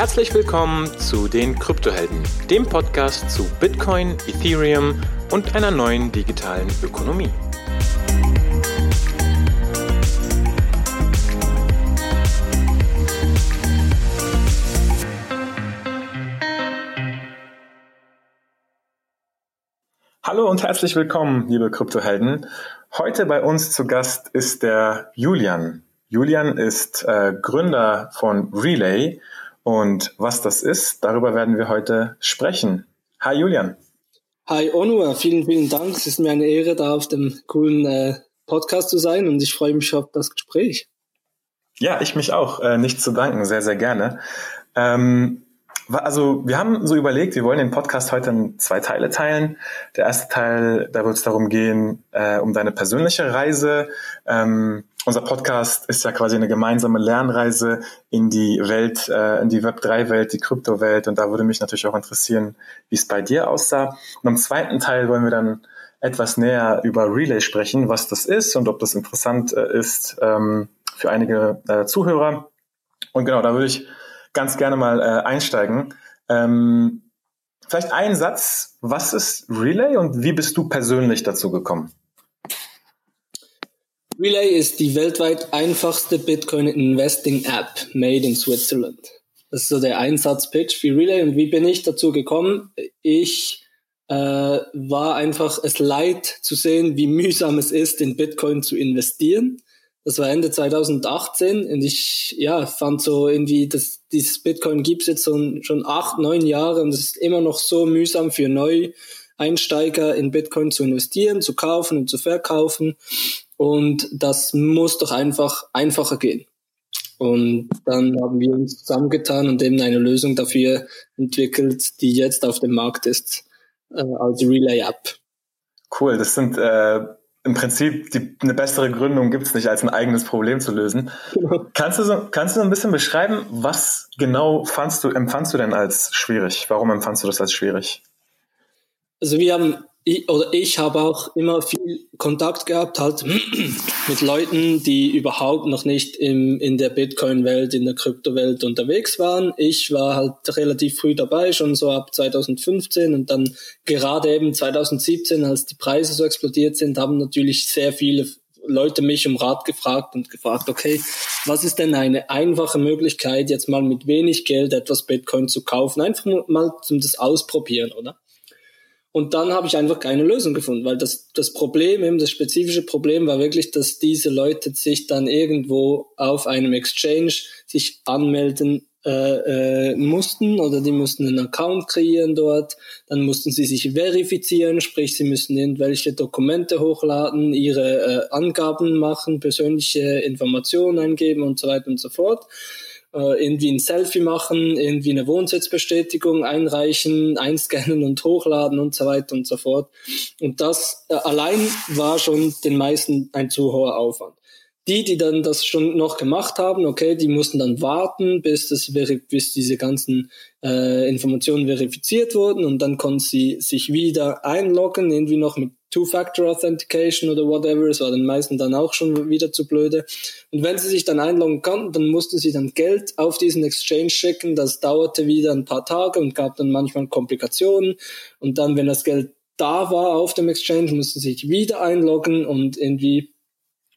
Herzlich willkommen zu den Kryptohelden, dem Podcast zu Bitcoin, Ethereum und einer neuen digitalen Ökonomie. Hallo und herzlich willkommen, liebe Kryptohelden. Heute bei uns zu Gast ist der Julian. Julian ist äh, Gründer von Relay und was das ist, darüber werden wir heute sprechen. Hi Julian. Hi Onur, vielen, vielen Dank. Es ist mir eine Ehre, da auf dem coolen äh, Podcast zu sein und ich freue mich auf das Gespräch. Ja, ich mich auch. Äh, nicht zu danken, sehr, sehr gerne. Ähm, also wir haben so überlegt, wir wollen den Podcast heute in zwei Teile teilen. Der erste Teil, da wird es darum gehen, äh, um deine persönliche Reise. Ähm, unser Podcast ist ja quasi eine gemeinsame Lernreise in die Welt, äh, in die Web3-Welt, die Kryptowelt. Und da würde mich natürlich auch interessieren, wie es bei dir aussah. Und im zweiten Teil wollen wir dann etwas näher über Relay sprechen, was das ist und ob das interessant äh, ist ähm, für einige äh, Zuhörer. Und genau, da würde ich ganz gerne mal äh, einsteigen. Ähm, vielleicht ein Satz, was ist Relay und wie bist du persönlich dazu gekommen? Relay ist die weltweit einfachste Bitcoin Investing App made in Switzerland. Das ist so der Einsatzpitch für Relay. Und wie bin ich dazu gekommen? Ich äh, war einfach es leid zu sehen, wie mühsam es ist, in Bitcoin zu investieren. Das war Ende 2018 und ich ja fand so irgendwie, dass dieses Bitcoin gibt's jetzt so, schon acht, neun Jahre und es ist immer noch so mühsam für Neueinsteiger in Bitcoin zu investieren, zu kaufen und zu verkaufen. Und das muss doch einfach einfacher gehen. Und dann haben wir uns zusammengetan und eben eine Lösung dafür entwickelt, die jetzt auf dem Markt ist, äh, als Relay-App. Cool, das sind äh, im Prinzip die, eine bessere Gründung gibt es nicht, als ein eigenes Problem zu lösen. Genau. Kannst, du so, kannst du so ein bisschen beschreiben, was genau fandst du, empfandst du denn als schwierig? Warum empfandst du das als schwierig? Also wir haben ich, oder ich habe auch immer viel Kontakt gehabt halt mit Leuten, die überhaupt noch nicht im, in der Bitcoin-Welt, in der Kryptowelt unterwegs waren. Ich war halt relativ früh dabei, schon so ab 2015 und dann gerade eben 2017, als die Preise so explodiert sind, haben natürlich sehr viele Leute mich um Rat gefragt und gefragt, okay, was ist denn eine einfache Möglichkeit, jetzt mal mit wenig Geld etwas Bitcoin zu kaufen? Einfach mal zum das Ausprobieren, oder? Und dann habe ich einfach keine Lösung gefunden, weil das, das Problem, eben das spezifische Problem war wirklich, dass diese Leute sich dann irgendwo auf einem Exchange sich anmelden äh, äh, mussten oder die mussten einen Account kreieren dort, dann mussten sie sich verifizieren, sprich sie müssen irgendwelche Dokumente hochladen, ihre äh, Angaben machen, persönliche Informationen eingeben und so weiter und so fort äh, irgendwie ein Selfie machen, irgendwie eine Wohnsitzbestätigung einreichen, einscannen und hochladen und so weiter und so fort. Und das äh, allein war schon den meisten ein zu hoher Aufwand. Die, die dann das schon noch gemacht haben, okay, die mussten dann warten, bis das bis diese ganzen äh, Informationen verifiziert wurden und dann konnten sie sich wieder einloggen, irgendwie noch mit Two-Factor Authentication oder whatever. Es war den meisten dann auch schon wieder zu blöde. Und wenn sie sich dann einloggen konnten, dann mussten sie dann Geld auf diesen Exchange schicken. Das dauerte wieder ein paar Tage und gab dann manchmal Komplikationen. Und dann, wenn das Geld da war auf dem Exchange, mussten sie sich wieder einloggen und irgendwie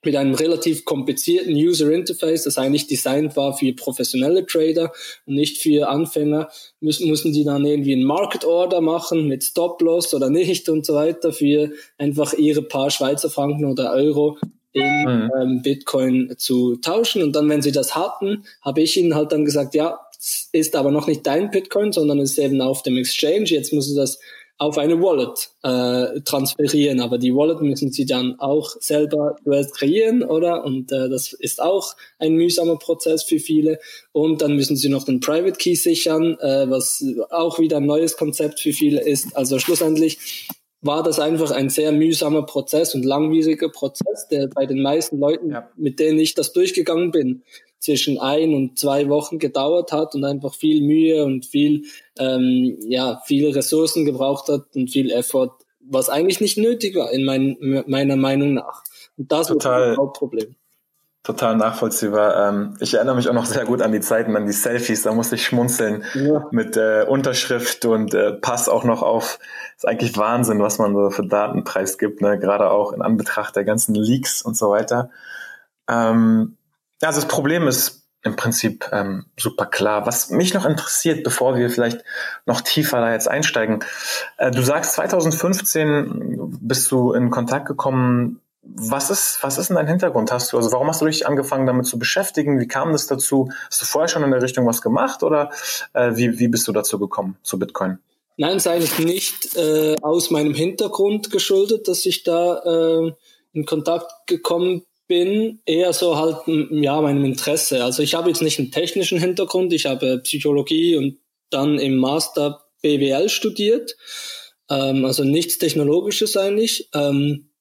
mit einem relativ komplizierten User Interface, das eigentlich designt war für professionelle Trader und nicht für Anfänger, müssen, mussten die dann irgendwie einen Market Order machen mit Stop Loss oder nicht und so weiter für einfach ihre paar Schweizer Franken oder Euro in mhm. ähm, Bitcoin zu tauschen. Und dann, wenn sie das hatten, habe ich ihnen halt dann gesagt, ja, ist aber noch nicht dein Bitcoin, sondern es ist eben auf dem Exchange. Jetzt musst du das auf eine Wallet äh, transferieren. Aber die Wallet müssen sie dann auch selber zuerst kreieren, oder? Und äh, das ist auch ein mühsamer Prozess für viele. Und dann müssen sie noch den Private Key sichern, äh, was auch wieder ein neues Konzept für viele ist. Also schlussendlich war das einfach ein sehr mühsamer Prozess und langwieriger Prozess, der bei den meisten Leuten, ja. mit denen ich das durchgegangen bin, zwischen ein und zwei Wochen gedauert hat und einfach viel Mühe und viel, ähm, ja, viele Ressourcen gebraucht hat und viel Effort, was eigentlich nicht nötig war, in mein, meiner Meinung nach. Und das Total. ist das Hauptproblem. total nachvollziehbar. Ähm, ich erinnere mich auch noch sehr gut an die Zeiten, an die Selfies. Da musste ich schmunzeln ja. mit äh, Unterschrift und äh, Pass auch noch auf. ist eigentlich Wahnsinn, was man so für Datenpreis gibt, ne? gerade auch in Anbetracht der ganzen Leaks und so weiter. Ähm, also das Problem ist im Prinzip ähm, super klar. Was mich noch interessiert, bevor wir vielleicht noch tiefer da jetzt einsteigen, äh, du sagst 2015 bist du in Kontakt gekommen was ist, was ist denn dein Hintergrund? Hast du, also warum hast du dich angefangen damit zu beschäftigen? Wie kam das dazu? Hast du vorher schon in der Richtung was gemacht oder äh, wie, wie bist du dazu gekommen, zu Bitcoin? Nein, es ist eigentlich nicht äh, aus meinem Hintergrund geschuldet, dass ich da äh, in Kontakt gekommen bin, eher so halt ja meinem Interesse. Also ich habe jetzt nicht einen technischen Hintergrund, ich habe Psychologie und dann im Master BWL studiert, ähm, also nichts Technologisches eigentlich. Ähm,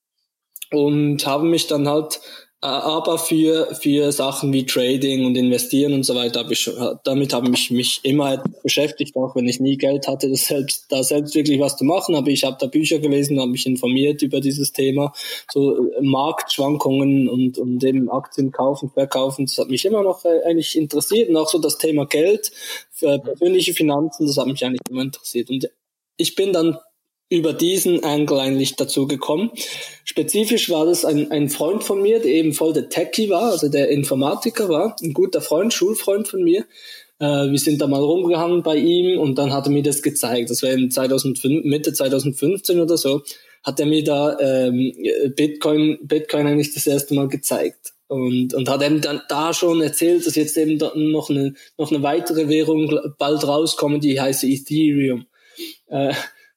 und habe mich dann halt aber für für Sachen wie Trading und Investieren und so weiter habe ich damit habe ich mich immer beschäftigt auch wenn ich nie Geld hatte das selbst da selbst wirklich was zu machen. Aber ich habe da Bücher gelesen habe mich informiert über dieses Thema. So äh, Marktschwankungen und und eben Aktien kaufen verkaufen das hat mich immer noch äh, eigentlich interessiert. Und auch so das Thema Geld persönliche Finanzen das hat mich eigentlich immer interessiert. Und ich bin dann über diesen Angle eigentlich dazu gekommen. Spezifisch war das ein, ein Freund von mir, der eben voll der Techie war, also der Informatiker war, ein guter Freund, Schulfreund von mir. Äh, wir sind da mal rumgehangen bei ihm und dann hat er mir das gezeigt. Das war in 2005, Mitte 2015 oder so, hat er mir da ähm, Bitcoin, Bitcoin eigentlich das erste Mal gezeigt. Und, und hat eben dann da schon erzählt, dass jetzt eben noch eine, noch eine weitere Währung bald rauskommt, die heißt Ethereum. Äh,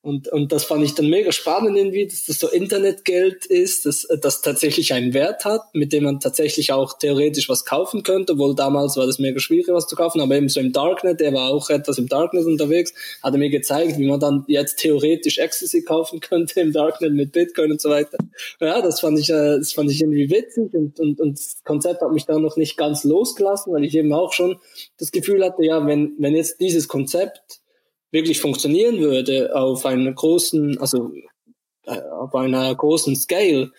und, und das fand ich dann mega spannend irgendwie, dass das so Internetgeld ist, dass das tatsächlich einen Wert hat, mit dem man tatsächlich auch theoretisch was kaufen könnte, obwohl damals war das mega schwierig, was zu kaufen, aber eben so im Darknet, der war auch etwas im Darknet unterwegs, hat er mir gezeigt, wie man dann jetzt theoretisch Ecstasy kaufen könnte im Darknet mit Bitcoin und so weiter. Ja, das fand ich, äh, das fand ich irgendwie witzig und, und, und das Konzept hat mich da noch nicht ganz losgelassen, weil ich eben auch schon das Gefühl hatte, ja, wenn, wenn jetzt dieses Konzept wirklich funktionieren würde auf einer großen, also äh, auf einer großen Scale,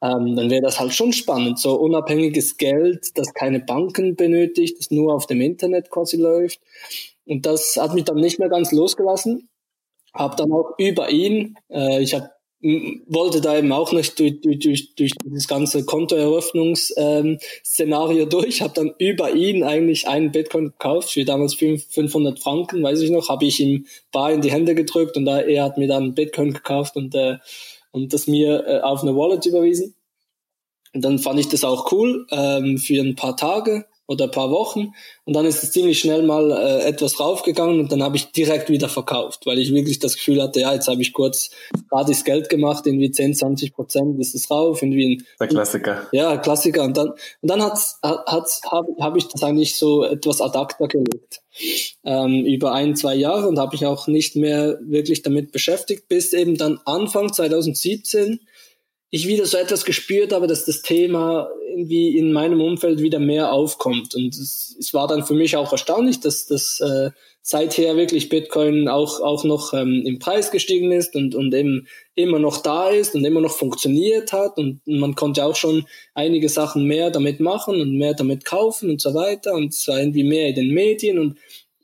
ähm, dann wäre das halt schon spannend. So unabhängiges Geld, das keine Banken benötigt, das nur auf dem Internet quasi läuft. Und das hat mich dann nicht mehr ganz losgelassen. Hab dann auch über ihn, äh, ich habe wollte da eben auch nicht durch, durch, durch, durch dieses ganze Kontoeröffnungsszenario ähm, durch, habe dann über ihn eigentlich einen Bitcoin gekauft für damals 500 Franken, weiß ich noch, habe ich ihm bar in die Hände gedrückt und da, er hat mir dann Bitcoin gekauft und, äh, und das mir äh, auf eine Wallet überwiesen. Und dann fand ich das auch cool ähm, für ein paar Tage oder ein paar Wochen und dann ist es ziemlich schnell mal äh, etwas raufgegangen und dann habe ich direkt wieder verkauft, weil ich wirklich das Gefühl hatte, ja, jetzt habe ich kurz gratis Geld gemacht, irgendwie 10, 20 Prozent ist es rauf, irgendwie ein, der Klassiker. Ja, Klassiker und dann und dann hat's, hat's, habe hab ich das eigentlich so etwas ad acta gelegt ähm, über ein, zwei Jahre und habe ich auch nicht mehr wirklich damit beschäftigt, bis eben dann Anfang 2017 ich wieder so etwas gespürt habe, dass das Thema irgendwie in meinem Umfeld wieder mehr aufkommt. Und es, es war dann für mich auch erstaunlich, dass das äh, seither wirklich Bitcoin auch, auch noch ähm, im Preis gestiegen ist und, und eben immer noch da ist und immer noch funktioniert hat. Und man konnte auch schon einige Sachen mehr damit machen und mehr damit kaufen und so weiter. Und es war irgendwie mehr in den Medien und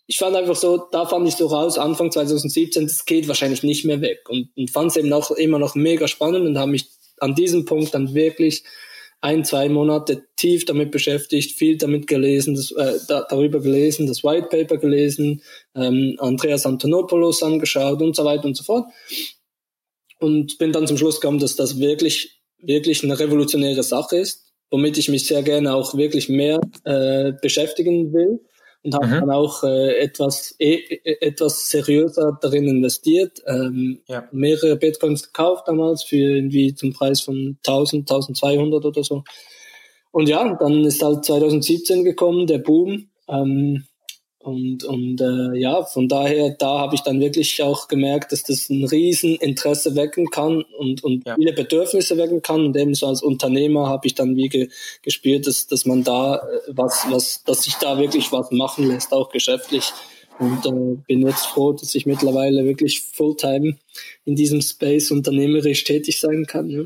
ich fand einfach so, da fand ich so raus, Anfang 2017, das geht wahrscheinlich nicht mehr weg. Und, und fand es eben auch immer noch mega spannend und habe mich an diesem Punkt dann wirklich ein, zwei Monate tief damit beschäftigt, viel damit gelesen, das, äh, da, darüber gelesen, das White Paper gelesen, ähm, Andreas Antonopoulos angeschaut und so weiter und so fort. Und bin dann zum Schluss gekommen, dass das wirklich, wirklich eine revolutionäre Sache ist, womit ich mich sehr gerne auch wirklich mehr äh, beschäftigen will und habe mhm. dann auch äh, etwas e etwas seriöser darin investiert. Ähm, ja. Mehrere Bitcoins gekauft damals für irgendwie zum Preis von 1000, 1200 oder so. Und ja, dann ist halt 2017 gekommen, der Boom. Ähm, und, und äh, ja, von daher, da habe ich dann wirklich auch gemerkt, dass das ein Rieseninteresse wecken kann und, und ja. viele Bedürfnisse wecken kann. Und eben so als Unternehmer habe ich dann wie ge, gespürt, dass, dass man da äh, was, was, dass sich da wirklich was machen lässt, auch geschäftlich. Und äh, bin jetzt froh, dass ich mittlerweile wirklich Fulltime in diesem Space unternehmerisch tätig sein kann. Ja.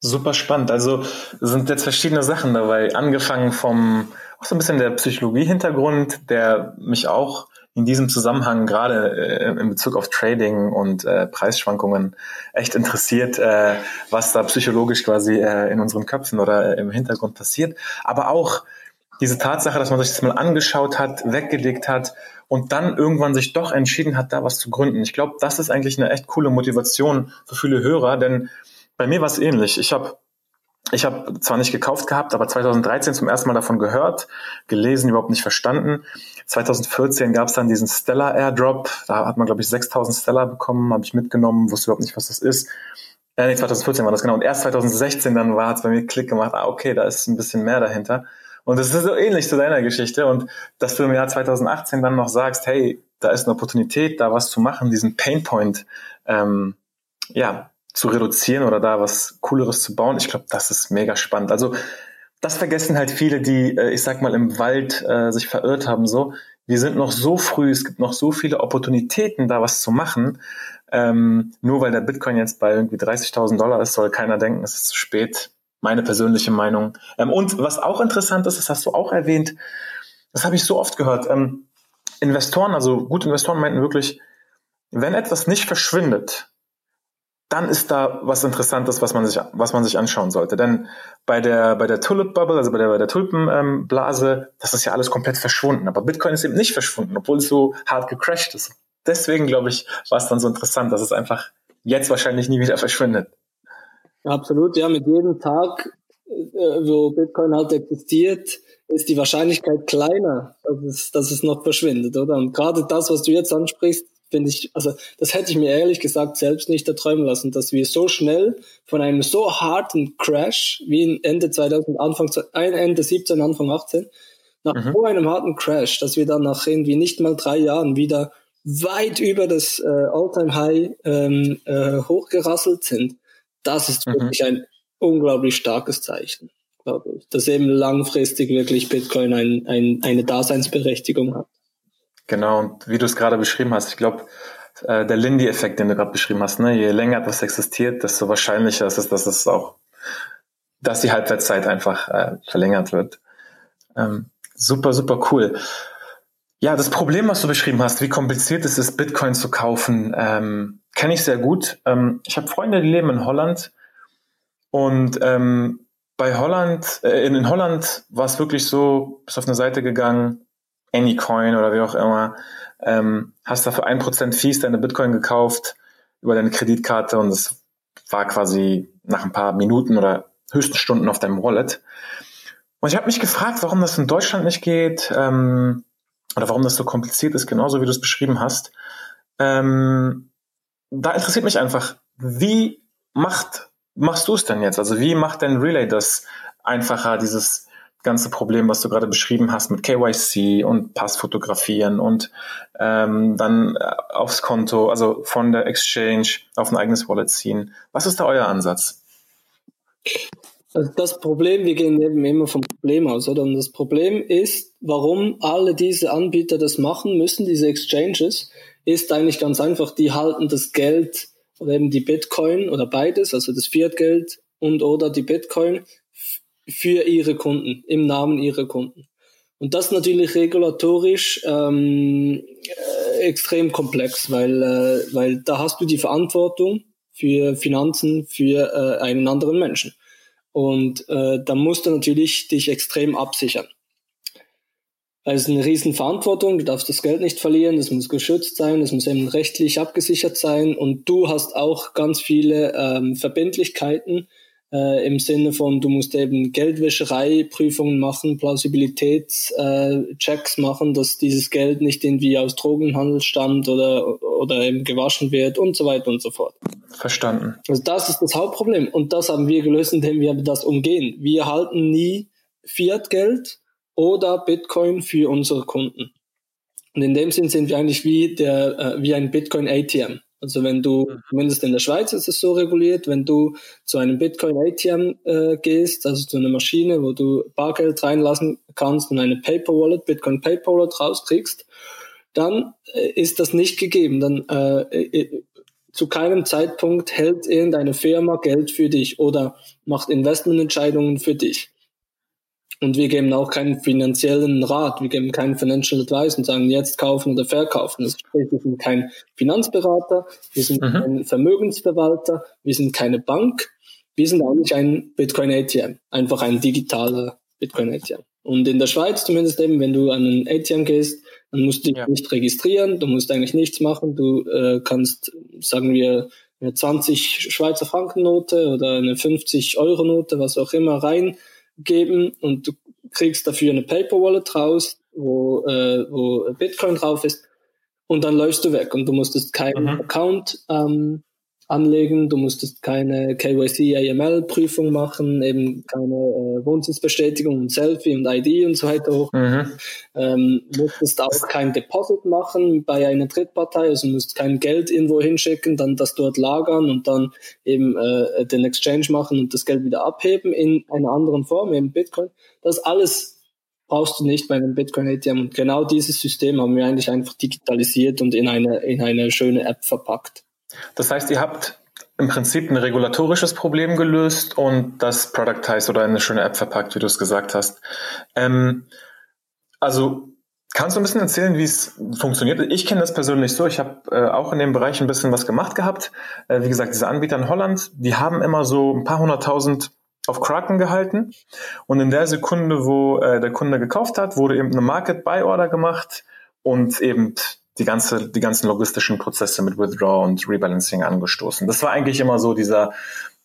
Super spannend. Also sind jetzt verschiedene Sachen dabei, angefangen vom auch so ein bisschen der Psychologie-Hintergrund, der mich auch in diesem Zusammenhang gerade äh, in Bezug auf Trading und äh, Preisschwankungen echt interessiert, äh, was da psychologisch quasi äh, in unseren Köpfen oder äh, im Hintergrund passiert. Aber auch diese Tatsache, dass man sich das mal angeschaut hat, weggelegt hat und dann irgendwann sich doch entschieden hat, da was zu gründen. Ich glaube, das ist eigentlich eine echt coole Motivation für viele Hörer, denn bei mir war es ähnlich. Ich habe ich habe zwar nicht gekauft gehabt, aber 2013 zum ersten Mal davon gehört, gelesen, überhaupt nicht verstanden. 2014 gab es dann diesen Stellar Airdrop. Da hat man, glaube ich, 6000 Stellar bekommen, habe ich mitgenommen, wusste überhaupt nicht, was das ist. Äh, nee, 2014 war das genau. Und erst 2016 dann war es bei mir Klick gemacht, ah, okay, da ist ein bisschen mehr dahinter. Und das ist so ähnlich zu deiner Geschichte. Und dass du im Jahr 2018 dann noch sagst, hey, da ist eine Opportunität, da was zu machen, diesen Painpoint, ähm, ja, zu reduzieren oder da was Cooleres zu bauen. Ich glaube, das ist mega spannend. Also das vergessen halt viele, die, äh, ich sag mal, im Wald äh, sich verirrt haben. So, wir sind noch so früh, es gibt noch so viele Opportunitäten, da was zu machen. Ähm, nur weil der Bitcoin jetzt bei irgendwie 30.000 Dollar ist, soll keiner denken, es ist zu spät. Meine persönliche Meinung. Ähm, und was auch interessant ist, das hast du auch erwähnt, das habe ich so oft gehört. Ähm, Investoren, also gute Investoren meinten wirklich, wenn etwas nicht verschwindet, dann ist da was Interessantes, was man sich, was man sich anschauen sollte. Denn bei der, bei der Tulip Bubble, also bei der, bei der Tulpenblase, ähm, das ist ja alles komplett verschwunden. Aber Bitcoin ist eben nicht verschwunden, obwohl es so hart gecrashed ist. Deswegen, glaube ich, war es dann so interessant, dass es einfach jetzt wahrscheinlich nie wieder verschwindet. Absolut, ja, mit jedem Tag, äh, wo Bitcoin halt existiert, ist die Wahrscheinlichkeit kleiner, dass es, dass es noch verschwindet, oder? Und gerade das, was du jetzt ansprichst, finde ich, also das hätte ich mir ehrlich gesagt selbst nicht erträumen lassen, dass wir so schnell von einem so harten Crash wie Ende 2000, Anfang, Ende 17, Anfang 18, nach mhm. so einem harten Crash, dass wir dann nach irgendwie nicht mal drei Jahren wieder weit über das äh, All-Time-High ähm, äh, hochgerasselt sind, das ist mhm. wirklich ein unglaublich starkes Zeichen, glaube ich, dass eben langfristig wirklich Bitcoin ein, ein, eine Daseinsberechtigung hat. Genau, und wie du es gerade beschrieben hast, ich glaube, äh, der Lindy-Effekt, den du gerade beschrieben hast, ne, je länger etwas existiert, desto wahrscheinlicher ist es, dass es auch, dass die Halbwertszeit einfach äh, verlängert wird. Ähm, super, super cool. Ja, das Problem, was du beschrieben hast, wie kompliziert es ist, Bitcoin zu kaufen, ähm, kenne ich sehr gut. Ähm, ich habe Freunde, die leben in Holland und ähm, bei Holland, äh, in, in Holland war es wirklich so, bist auf eine Seite gegangen, Anycoin oder wie auch immer, ähm, hast dafür ein Prozent Fees deine Bitcoin gekauft über deine Kreditkarte und es war quasi nach ein paar Minuten oder höchsten Stunden auf deinem Wallet. Und ich habe mich gefragt, warum das in Deutschland nicht geht ähm, oder warum das so kompliziert ist, genauso wie du es beschrieben hast. Ähm, da interessiert mich einfach, wie macht machst du es denn jetzt? Also wie macht denn Relay das einfacher, dieses ganze Problem, was du gerade beschrieben hast mit KYC und Pass fotografieren und ähm, dann äh, aufs Konto, also von der Exchange auf ein eigenes Wallet ziehen. Was ist da euer Ansatz? Also das Problem, wir gehen eben immer vom Problem aus, oder? Und das Problem ist, warum alle diese Anbieter das machen müssen, diese Exchanges, ist eigentlich ganz einfach, die halten das Geld oder eben die Bitcoin oder beides, also das Fiat-Geld und oder die Bitcoin für ihre Kunden, im Namen ihrer Kunden. Und das natürlich regulatorisch ähm, äh, extrem komplex, weil, äh, weil da hast du die Verantwortung für Finanzen für äh, einen anderen Menschen. Und äh, da musst du natürlich dich extrem absichern. Es ist eine riesen Verantwortung, du darfst das Geld nicht verlieren, es muss geschützt sein, es muss eben rechtlich abgesichert sein und du hast auch ganz viele ähm, Verbindlichkeiten, äh, im Sinne von, du musst eben Geldwäschereiprüfungen machen, Plausibilitätschecks äh, machen, dass dieses Geld nicht irgendwie aus Drogenhandel stammt oder, oder eben gewaschen wird und so weiter und so fort. Verstanden. Also das ist das Hauptproblem und das haben wir gelöst, indem wir das umgehen. Wir halten nie Fiat-Geld oder Bitcoin für unsere Kunden. Und in dem Sinn sind wir eigentlich wie, der, äh, wie ein Bitcoin-ATM. Also wenn du, mhm. zumindest in der Schweiz ist es so reguliert, wenn du zu einem Bitcoin ATM äh, gehst, also zu einer Maschine, wo du Bargeld reinlassen kannst und eine Paper Wallet, Bitcoin Paper Wallet rauskriegst, dann äh, ist das nicht gegeben. Dann äh, äh zu keinem Zeitpunkt hält irgendeine Firma Geld für dich oder macht Investmententscheidungen für dich. Und wir geben auch keinen finanziellen Rat, wir geben keinen Financial Advice und sagen jetzt kaufen oder verkaufen. Das sprich, wir sind kein Finanzberater, wir sind mhm. kein Vermögensverwalter, wir sind keine Bank, wir sind eigentlich ein Bitcoin ATM, einfach ein digitaler Bitcoin ATM. Und in der Schweiz zumindest eben, wenn du an ein ATM gehst, dann musst du dich ja. nicht registrieren, du musst eigentlich nichts machen, du äh, kannst, sagen wir, eine 20 Schweizer Frankennote oder eine 50 Euro Note, was auch immer rein geben und du kriegst dafür eine Paper Wallet raus, wo, äh, wo Bitcoin drauf ist und dann läufst du weg und du musstest keinen mhm. Account ähm, anlegen, du musstest keine KYC AML Prüfung machen, eben keine äh, Wohnsitzbestätigung und Selfie und ID und so weiter hoch. Mhm. Ähm, musstest auch kein Deposit machen bei einer Drittpartei, also musst kein Geld irgendwo hinschicken, dann das dort lagern und dann eben äh, den Exchange machen und das Geld wieder abheben in einer anderen Form, eben Bitcoin. Das alles brauchst du nicht bei einem Bitcoin ATM und genau dieses System haben wir eigentlich einfach digitalisiert und in eine, in eine schöne App verpackt. Das heißt, ihr habt im Prinzip ein regulatorisches Problem gelöst und das Productize oder eine schöne App verpackt, wie du es gesagt hast. Ähm, also kannst du ein bisschen erzählen, wie es funktioniert? Ich kenne das persönlich so. Ich habe äh, auch in dem Bereich ein bisschen was gemacht gehabt. Äh, wie gesagt, diese Anbieter in Holland, die haben immer so ein paar hunderttausend auf Kraken gehalten. Und in der Sekunde, wo äh, der Kunde gekauft hat, wurde eben eine Market Buy Order gemacht und eben die ganze, die ganzen logistischen Prozesse mit Withdraw und Rebalancing angestoßen. Das war eigentlich immer so dieser,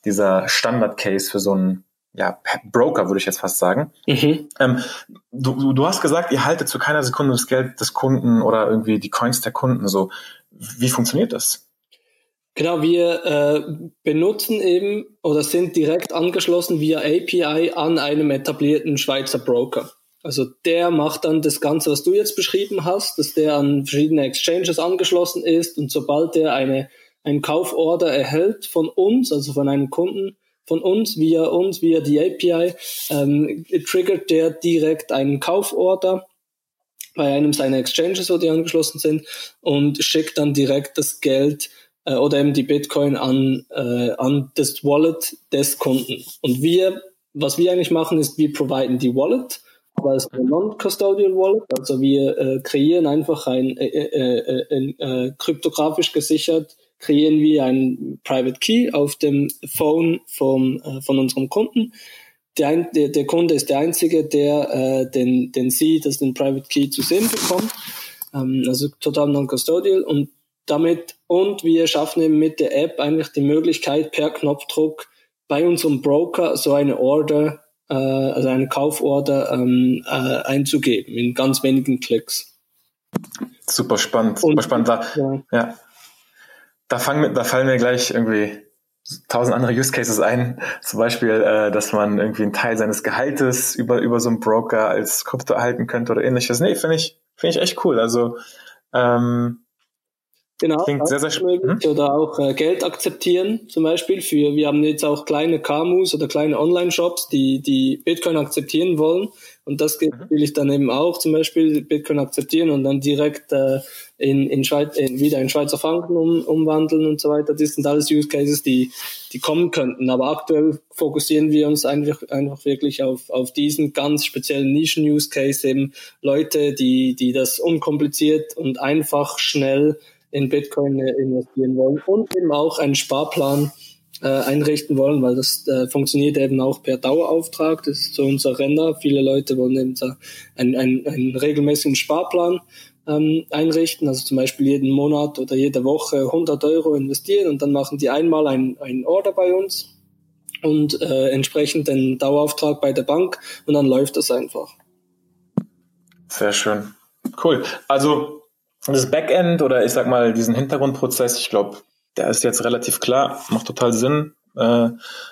dieser Standard-Case für so einen ja, Broker, würde ich jetzt fast sagen. Mhm. Ähm, du, du hast gesagt, ihr haltet zu keiner Sekunde das Geld des Kunden oder irgendwie die Coins der Kunden. So, wie funktioniert das? Genau, wir äh, benutzen eben oder sind direkt angeschlossen via API an einem etablierten Schweizer Broker. Also der macht dann das Ganze, was du jetzt beschrieben hast, dass der an verschiedene Exchanges angeschlossen ist und sobald der eine, einen Kauforder erhält von uns, also von einem Kunden von uns, via uns, via die API, ähm, triggert der direkt einen Kauforder bei einem seiner Exchanges, wo die angeschlossen sind und schickt dann direkt das Geld äh, oder eben die Bitcoin an, äh, an das Wallet des Kunden. Und wir, was wir eigentlich machen, ist, wir providen die Wallet aber es ist ein Non-Custodial Wallet. Also wir äh, kreieren einfach ein, äh, äh, äh, äh, kryptografisch gesichert, kreieren wir ein Private Key auf dem Phone vom, äh, von unserem Kunden. Der, der, der Kunde ist der Einzige, der äh, den, den sieht, dass den Private Key zu sehen bekommt. Ähm, also total non-custodial und damit und wir schaffen eben mit der App eigentlich die Möglichkeit per Knopfdruck bei unserem Broker so eine Order äh, also eine Kauforder ähm, äh, einzugeben in ganz wenigen Klicks. Super spannend, super Und, spannend. Da, ja. ja. Da, fangen, da fallen mir gleich irgendwie tausend andere Use Cases ein. Zum Beispiel, äh, dass man irgendwie einen Teil seines Gehaltes über, über so einen Broker als Krypto erhalten könnte oder ähnliches. Nee, finde ich, finde ich echt cool. Also ähm, Genau, Klingt sehr, sehr möglich. Hm? Oder auch äh, Geld akzeptieren, zum Beispiel. Für, wir haben jetzt auch kleine KMUs oder kleine Online-Shops, die, die Bitcoin akzeptieren wollen. Und das geht mhm. natürlich dann eben auch, zum Beispiel Bitcoin akzeptieren und dann direkt äh, in, in Schweiz, in, wieder in Schweizer Franken um, umwandeln und so weiter. Das sind alles Use Cases, die, die kommen könnten. Aber aktuell fokussieren wir uns einfach, einfach wirklich auf, auf diesen ganz speziellen Nischen-Use Case, eben Leute, die, die das unkompliziert und einfach schnell in Bitcoin äh, investieren wollen und eben auch einen Sparplan äh, einrichten wollen, weil das äh, funktioniert eben auch per Dauerauftrag. Das ist so unser Renner. Viele Leute wollen eben da einen, einen, einen regelmäßigen Sparplan ähm, einrichten, also zum Beispiel jeden Monat oder jede Woche 100 Euro investieren und dann machen die einmal einen, einen Order bei uns und äh, entsprechend den Dauerauftrag bei der Bank und dann läuft das einfach. Sehr schön. Cool. Also das Backend oder ich sag mal diesen Hintergrundprozess, ich glaube, der ist jetzt relativ klar, macht total Sinn. Äh,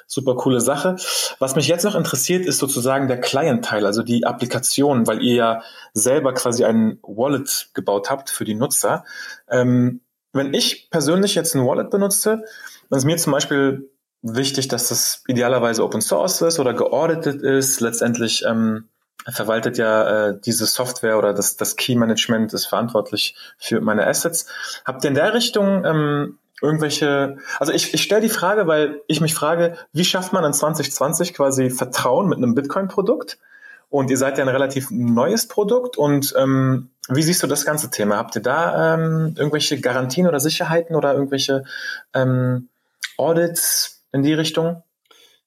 super coole Sache. Was mich jetzt noch interessiert, ist sozusagen der Client-Teil, also die Applikation, weil ihr ja selber quasi ein Wallet gebaut habt für die Nutzer. Ähm, wenn ich persönlich jetzt ein Wallet benutze, dann ist mir zum Beispiel wichtig, dass das idealerweise Open Source ist oder geauditet ist, letztendlich ähm, verwaltet ja äh, diese Software oder das, das Key Management ist verantwortlich für meine Assets. Habt ihr in der Richtung ähm, irgendwelche, also ich, ich stelle die Frage, weil ich mich frage, wie schafft man in 2020 quasi Vertrauen mit einem Bitcoin-Produkt? Und ihr seid ja ein relativ neues Produkt. Und ähm, wie siehst du das ganze Thema? Habt ihr da ähm, irgendwelche Garantien oder Sicherheiten oder irgendwelche ähm, Audits in die Richtung?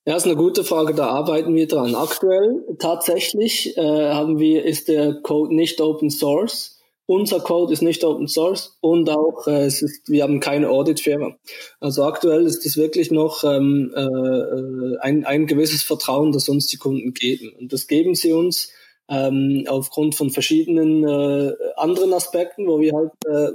Ja, ist eine gute Frage, da arbeiten wir dran. Aktuell tatsächlich äh, haben wir, ist der Code nicht Open Source. Unser Code ist nicht Open Source und auch äh, es ist, wir haben keine Audit-Firma. Also aktuell ist es wirklich noch ähm, äh, ein, ein gewisses Vertrauen, das uns die Kunden geben. Und das geben sie uns ähm, aufgrund von verschiedenen äh, anderen Aspekten, wo wir halt, äh,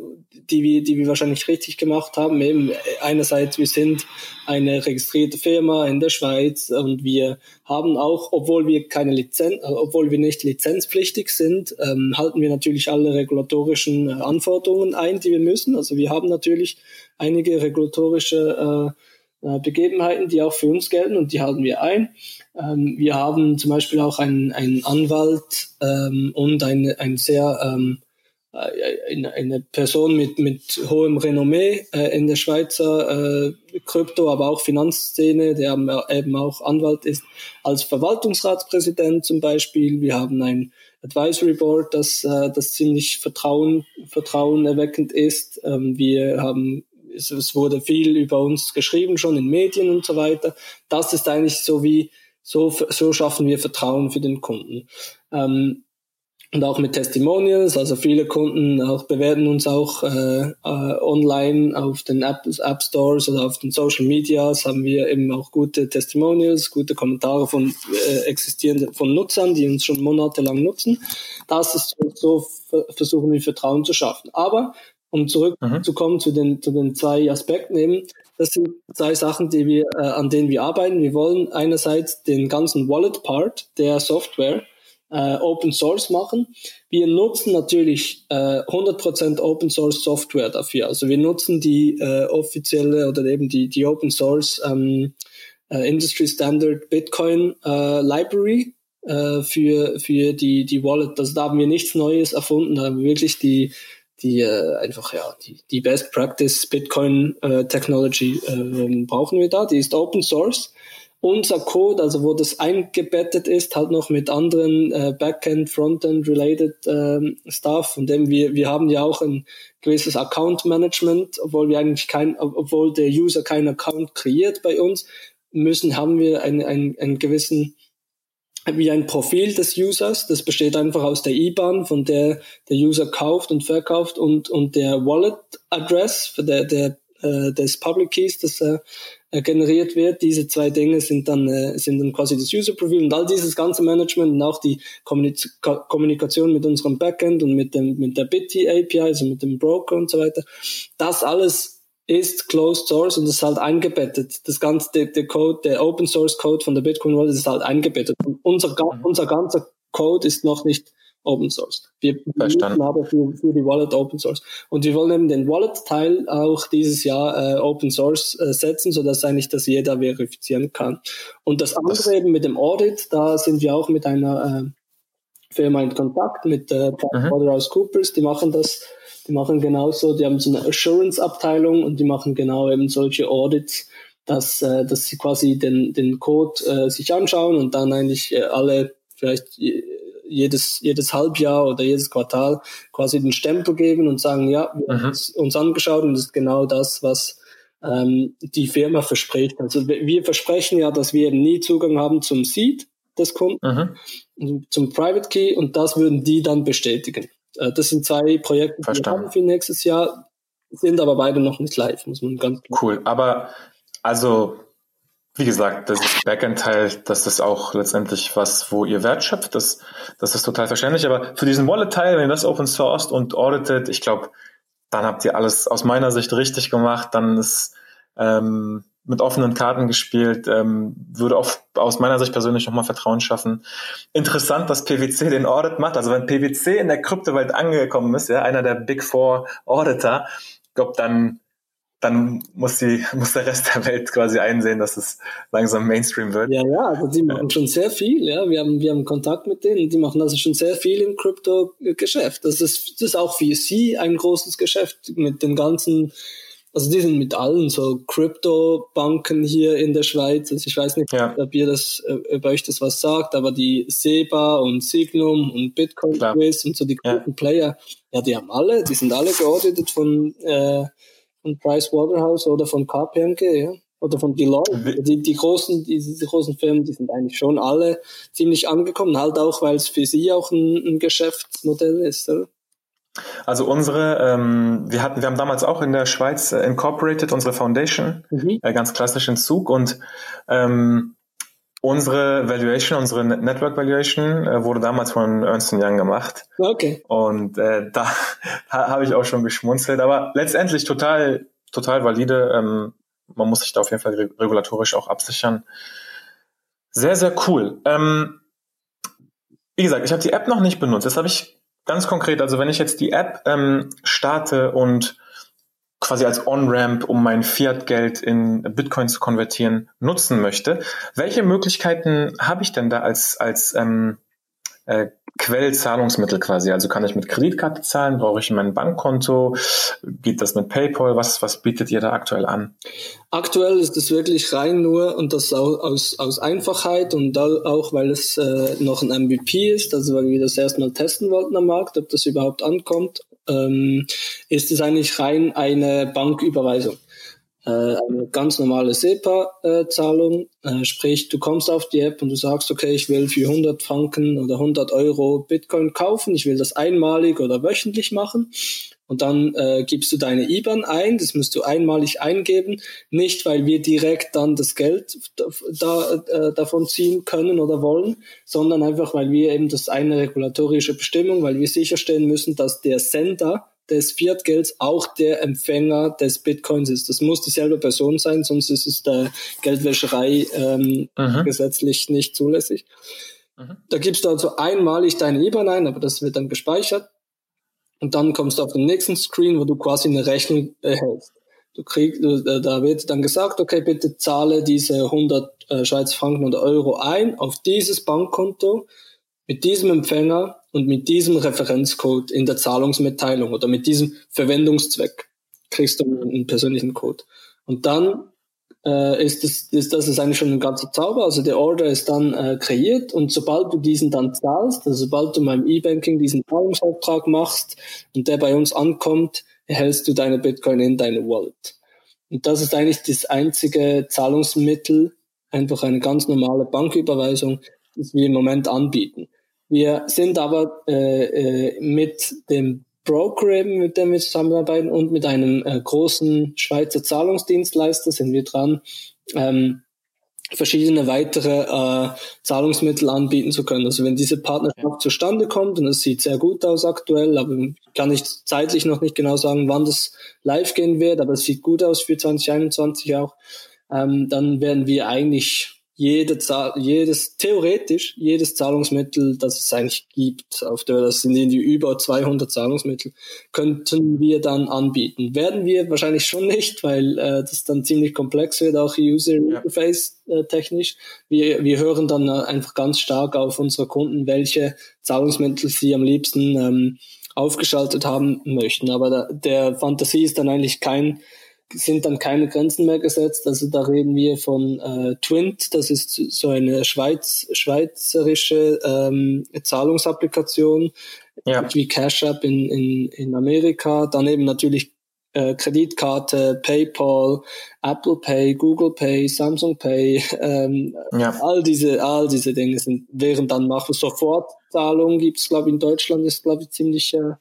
die wir, die wir wahrscheinlich richtig gemacht haben. Eben einerseits, wir sind eine registrierte Firma in der Schweiz und wir haben auch, obwohl wir keine Lizenz, äh, obwohl wir nicht lizenzpflichtig sind, ähm, halten wir natürlich alle regulatorischen äh, Anforderungen ein, die wir müssen. Also wir haben natürlich einige regulatorische äh, äh Begebenheiten, die auch für uns gelten und die halten wir ein. Ähm, wir haben zum Beispiel auch einen, einen Anwalt ähm, und eine, ein sehr ähm, äh, eine, eine Person mit, mit hohem Renommee äh, in der Schweizer äh, Krypto, aber auch Finanzszene, der eben auch Anwalt ist, als Verwaltungsratspräsident zum Beispiel. Wir haben ein Advisory Board, das, äh, das ziemlich Vertrauen, vertrauenerweckend ist. Ähm, wir haben es, es wurde viel über uns geschrieben, schon in Medien und so weiter. Das ist eigentlich so wie so, so schaffen wir Vertrauen für den Kunden. Ähm, und auch mit Testimonials, also viele Kunden auch bewerten uns auch äh, äh, online auf den App, App Stores oder auf den Social Medias haben wir eben auch gute Testimonials, gute Kommentare von äh, existierenden von Nutzern, die uns schon monatelang nutzen. Das ist so, so versuchen wir Vertrauen zu schaffen. Aber um zurückzukommen mhm. zu den zu den zwei Aspekten eben, das sind zwei Sachen, die wir, äh, an denen wir arbeiten. Wir wollen einerseits den ganzen Wallet-Part der Software äh, Open Source machen. Wir nutzen natürlich äh, 100% Open Source Software dafür. Also wir nutzen die äh, offizielle oder eben die, die Open Source ähm, äh, Industry Standard Bitcoin äh, Library äh, für, für die, die Wallet. Also da haben wir nichts Neues erfunden, da haben wir wirklich die die äh, einfach ja die, die Best Practice Bitcoin äh, Technology äh, brauchen wir da. Die ist Open Source. Unser Code, also wo das eingebettet ist, halt noch mit anderen äh, Backend, Frontend related ähm, Stuff. Von dem wir wir haben ja auch ein gewisses Account Management, obwohl wir eigentlich kein, obwohl der User keinen Account kreiert bei uns, müssen haben wir einen, einen, einen gewissen wie ein Profil des Users. Das besteht einfach aus der IBAN, von der der User kauft und verkauft und, und der Wallet Address der, der, äh, des Public Keys, das äh, generiert wird. Diese zwei Dinge sind dann, äh, sind dann quasi das User Profil und all dieses ganze Management und auch die Kommunikation mit unserem Backend und mit dem, mit der Bitty API, also mit dem Broker und so weiter. Das alles ist Closed Source und ist halt eingebettet. Das ganze, der, der Code, der Open Source Code von der Bitcoin Wallet ist halt eingebettet. Und unser, mhm. unser ganzer Code ist noch nicht Open Source. Wir nutzen aber für, für die Wallet Open Source. Und wir wollen eben den Wallet-Teil auch dieses Jahr äh, Open Source äh, setzen, sodass eigentlich das jeder verifizieren kann. Und das andere das eben mit dem Audit, da sind wir auch mit einer äh, Firma in Kontakt, mit äh, mhm. Coopers, die machen das die machen genauso, die haben so eine Assurance-Abteilung und die machen genau eben solche Audits, dass, äh, dass sie quasi den, den Code äh, sich anschauen und dann eigentlich äh, alle, vielleicht jedes, jedes Halbjahr oder jedes Quartal quasi den Stempel geben und sagen, ja, wir mhm. haben es uns angeschaut und das ist genau das, was ähm, die Firma verspricht. Also wir versprechen ja, dass wir nie Zugang haben zum Seed des Kunden, mhm. zum Private Key und das würden die dann bestätigen. Äh, das sind zwei Projekte, die wir haben für nächstes Jahr, sind aber beide noch nicht live, muss man ganz Cool, aber also wie gesagt, das Backend-Teil, das ist auch letztendlich was, wo ihr Wert schöpft. Das, das ist total verständlich. Aber für diesen Wallet-Teil, wenn ihr das Open Source und audited, ich glaube, dann habt ihr alles aus meiner Sicht richtig gemacht. Dann ist ähm, mit offenen Karten gespielt, ähm, würde auch aus meiner Sicht persönlich nochmal Vertrauen schaffen. Interessant, dass PwC den Audit macht. Also wenn PwC in der Kryptowelt angekommen ist, ja, einer der Big Four Auditor, glaube dann dann muss die muss der Rest der Welt quasi einsehen, dass es langsam Mainstream wird. Ja, ja, also die machen schon sehr viel. Ja, wir haben wir haben Kontakt mit denen. Die machen also schon sehr viel im Krypto-Geschäft. Das ist das ist auch für sie ein großes Geschäft mit den ganzen also die sind mit allen so Krypto-Banken hier in der Schweiz. Also ich weiß nicht, ja. ob ihr das, ob euch das was sagt, aber die SEBA und Signum und Bitcoin Quiz und so die guten ja. Player, ja, die haben alle, die sind alle geordnet von, äh, von Price Waterhouse oder von KPMG, ja. Oder von Deloitte. Die, die großen, die, die großen Firmen, die sind eigentlich schon alle ziemlich angekommen, halt auch, weil es für sie auch ein, ein Geschäftsmodell ist, oder? Also unsere, ähm, wir hatten, wir haben damals auch in der Schweiz äh, incorporated unsere Foundation, mhm. äh, ganz klassisch in Zug und ähm, unsere Valuation, unsere Network Valuation äh, wurde damals von Ernst Young gemacht. Okay. Und äh, da habe ich auch schon geschmunzelt, aber letztendlich total, total valide. Ähm, man muss sich da auf jeden Fall regulatorisch auch absichern. Sehr, sehr cool. Ähm, wie gesagt, ich habe die App noch nicht benutzt. Jetzt habe ich Ganz konkret, also wenn ich jetzt die App ähm, starte und quasi als On-Ramp, um mein Fiat-Geld in Bitcoin zu konvertieren, nutzen möchte, welche Möglichkeiten habe ich denn da als, als ähm, äh, Quellzahlungsmittel quasi. Also kann ich mit Kreditkarte zahlen? Brauche ich mein Bankkonto? Geht das mit PayPal? Was, was bietet ihr da aktuell an? Aktuell ist es wirklich rein nur und das aus, aus Einfachheit und auch, weil es äh, noch ein MVP ist, also weil wir das erstmal testen wollten am Markt, ob das überhaupt ankommt, ähm, ist es eigentlich rein eine Banküberweisung eine ganz normale SEPA-Zahlung, äh, sprich du kommst auf die App und du sagst, okay, ich will für 100 Franken oder 100 Euro Bitcoin kaufen, ich will das einmalig oder wöchentlich machen. Und dann äh, gibst du deine IBAN ein, das musst du einmalig eingeben, nicht weil wir direkt dann das Geld da, äh, davon ziehen können oder wollen, sondern einfach weil wir eben das eine regulatorische Bestimmung, weil wir sicherstellen müssen, dass der Sender des Fiat-Gelds auch der Empfänger des Bitcoins ist. Das muss dieselbe Person sein, sonst ist es der Geldwäscherei ähm, gesetzlich nicht zulässig. Mhm. Da gibst du also einmalig deine IBAN ein, aber das wird dann gespeichert. Und dann kommst du auf den nächsten Screen, wo du quasi eine Rechnung erhältst. Du kriegst, da wird dann gesagt, okay, bitte zahle diese 100 äh, Schweizer Franken oder Euro ein auf dieses Bankkonto mit diesem Empfänger und mit diesem Referenzcode in der Zahlungsmitteilung oder mit diesem Verwendungszweck kriegst du einen persönlichen Code. Und dann äh, ist, das, ist das ist eigentlich schon ein ganzer Zauber. Also der Order ist dann äh, kreiert und sobald du diesen dann zahlst, also sobald du beim E-Banking diesen Zahlungsauftrag machst und der bei uns ankommt, erhältst du deine Bitcoin in deine Wallet. Und das ist eigentlich das einzige Zahlungsmittel, einfach eine ganz normale Banküberweisung, das wir im Moment anbieten. Wir sind aber äh, äh, mit dem Broker mit dem wir zusammenarbeiten und mit einem äh, großen Schweizer Zahlungsdienstleister sind wir dran, ähm, verschiedene weitere äh, Zahlungsmittel anbieten zu können. Also wenn diese Partnerschaft zustande kommt, und es sieht sehr gut aus aktuell, aber kann ich zeitlich noch nicht genau sagen, wann das live gehen wird, aber es sieht gut aus für 2021 auch, ähm, dann werden wir eigentlich jede Zahl, jedes, theoretisch, jedes Zahlungsmittel, das es eigentlich gibt, auf der, das sind die über 200 Zahlungsmittel, könnten wir dann anbieten. Werden wir wahrscheinlich schon nicht, weil äh, das dann ziemlich komplex wird, auch User Interface äh, technisch. Wir, wir hören dann äh, einfach ganz stark auf unsere Kunden, welche Zahlungsmittel sie am liebsten ähm, aufgeschaltet haben möchten. Aber da, der Fantasie ist dann eigentlich kein sind dann keine Grenzen mehr gesetzt. Also da reden wir von äh, Twint, das ist so eine Schweiz, schweizerische ähm, Zahlungsapplikation, ja. wie Cash App in, in, in Amerika. Dann eben natürlich äh, Kreditkarte, PayPal, Apple Pay, Google Pay, Samsung Pay, ähm, ja. all diese, all diese Dinge sind, wären dann nach Sofortzahlung gibt es, glaube ich, in Deutschland ist, glaube ich, ziemlich äh,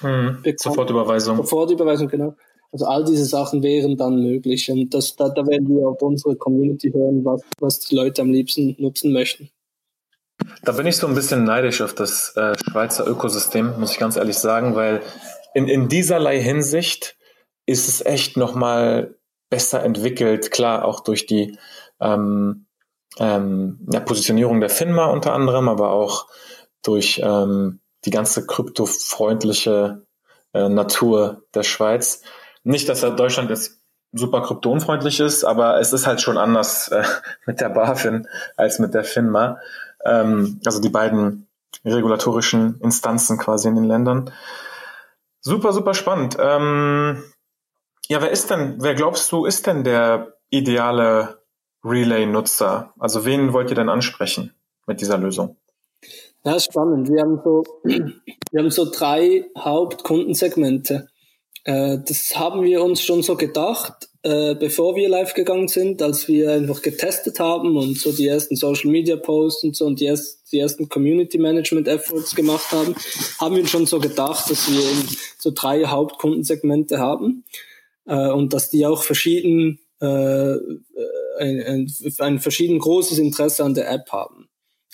hm. Sofortüberweisung. Sofortüberweisung, genau. Also all diese Sachen wären dann möglich und das, da, da werden wir auf unsere Community hören, was, was die Leute am liebsten nutzen möchten. Da bin ich so ein bisschen neidisch auf das äh, Schweizer Ökosystem, muss ich ganz ehrlich sagen, weil in, in dieserlei Hinsicht ist es echt nochmal besser entwickelt, klar, auch durch die ähm, ähm, ja, Positionierung der FINMA unter anderem, aber auch durch ähm, die ganze kryptofreundliche äh, Natur der Schweiz. Nicht, dass Deutschland jetzt super kryptonfreundlich ist, aber es ist halt schon anders äh, mit der BaFin als mit der FINMA. Ähm, also die beiden regulatorischen Instanzen quasi in den Ländern. Super, super spannend. Ähm, Ja, wer ist denn, wer glaubst du, ist denn der ideale Relay-Nutzer? Also wen wollt ihr denn ansprechen mit dieser Lösung? Ja, spannend. Wir haben so, wir haben so drei Hauptkundensegmente. Äh, das haben wir uns schon so gedacht, äh, bevor wir live gegangen sind, als wir einfach getestet haben und so die ersten Social Media Posts und so und die, erst, die ersten Community Management Efforts gemacht haben, haben wir schon so gedacht, dass wir so drei Hauptkundensegmente haben äh, und dass die auch verschieden äh, ein, ein, ein verschieden großes Interesse an der App haben.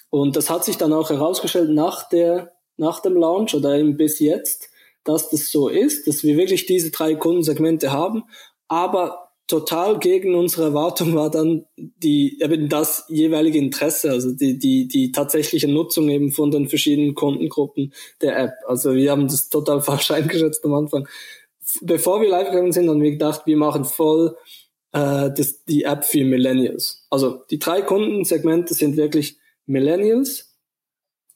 Und das hat sich dann auch herausgestellt nach der nach dem Launch oder eben bis jetzt, dass das so ist, dass wir wirklich diese drei Kundensegmente haben, aber total gegen unsere Erwartung war dann die eben das jeweilige Interesse, also die die die tatsächliche Nutzung eben von den verschiedenen Kundengruppen der App. Also wir haben das total falsch eingeschätzt am Anfang bevor wir live gegangen sind, haben wir gedacht, wir machen voll äh, das, die App für Millennials. Also die drei Kundensegmente sind wirklich Millennials,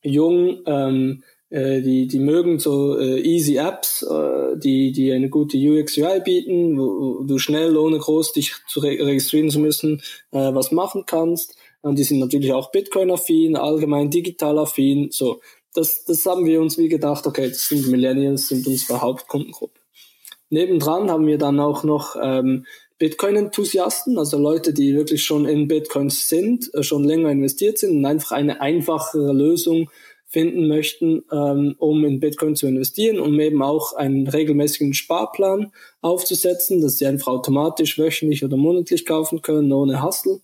jung, ähm, äh, die, die mögen so äh, easy Apps, äh, die, die eine gute UX UI bieten, wo, wo du schnell, ohne groß dich zu re registrieren zu müssen, äh, was machen kannst. Und die sind natürlich auch Bitcoin-affin, allgemein digital-affin. So, das, das haben wir uns wie gedacht, okay, das sind Millennials, sind unsere Hauptkundengruppe. Nebendran haben wir dann auch noch ähm, Bitcoin-Enthusiasten, also Leute, die wirklich schon in Bitcoins sind, äh, schon länger investiert sind und einfach eine einfachere Lösung finden möchten, ähm, um in Bitcoin zu investieren, um eben auch einen regelmäßigen Sparplan aufzusetzen, dass sie einfach automatisch wöchentlich oder monatlich kaufen können, ohne Hustle.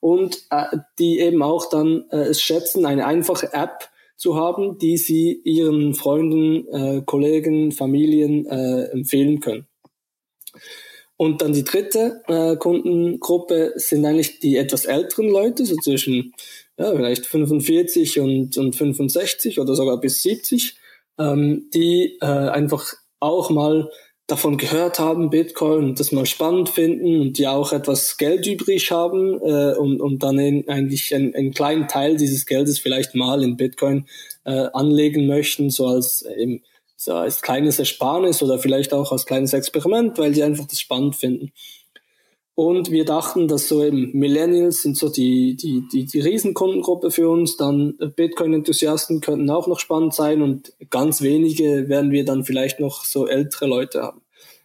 Und äh, die eben auch dann äh, es schätzen, eine einfache App zu haben, die sie ihren Freunden, äh, Kollegen, Familien äh, empfehlen können. Und dann die dritte äh, Kundengruppe sind eigentlich die etwas älteren Leute, so zwischen ja, vielleicht 45 und, und 65 oder sogar bis 70, ähm, die äh, einfach auch mal davon gehört haben, Bitcoin, das mal spannend finden und die auch etwas Geld übrig haben äh, und, und dann in, eigentlich einen, einen kleinen Teil dieses Geldes vielleicht mal in Bitcoin äh, anlegen möchten, so als eben so als kleines Ersparnis oder vielleicht auch als kleines Experiment, weil die einfach das spannend finden. Und wir dachten, dass so eben Millennials sind so die, die, die, die Riesenkundengruppe für uns, dann Bitcoin-Enthusiasten könnten auch noch spannend sein und ganz wenige werden wir dann vielleicht noch so ältere Leute haben.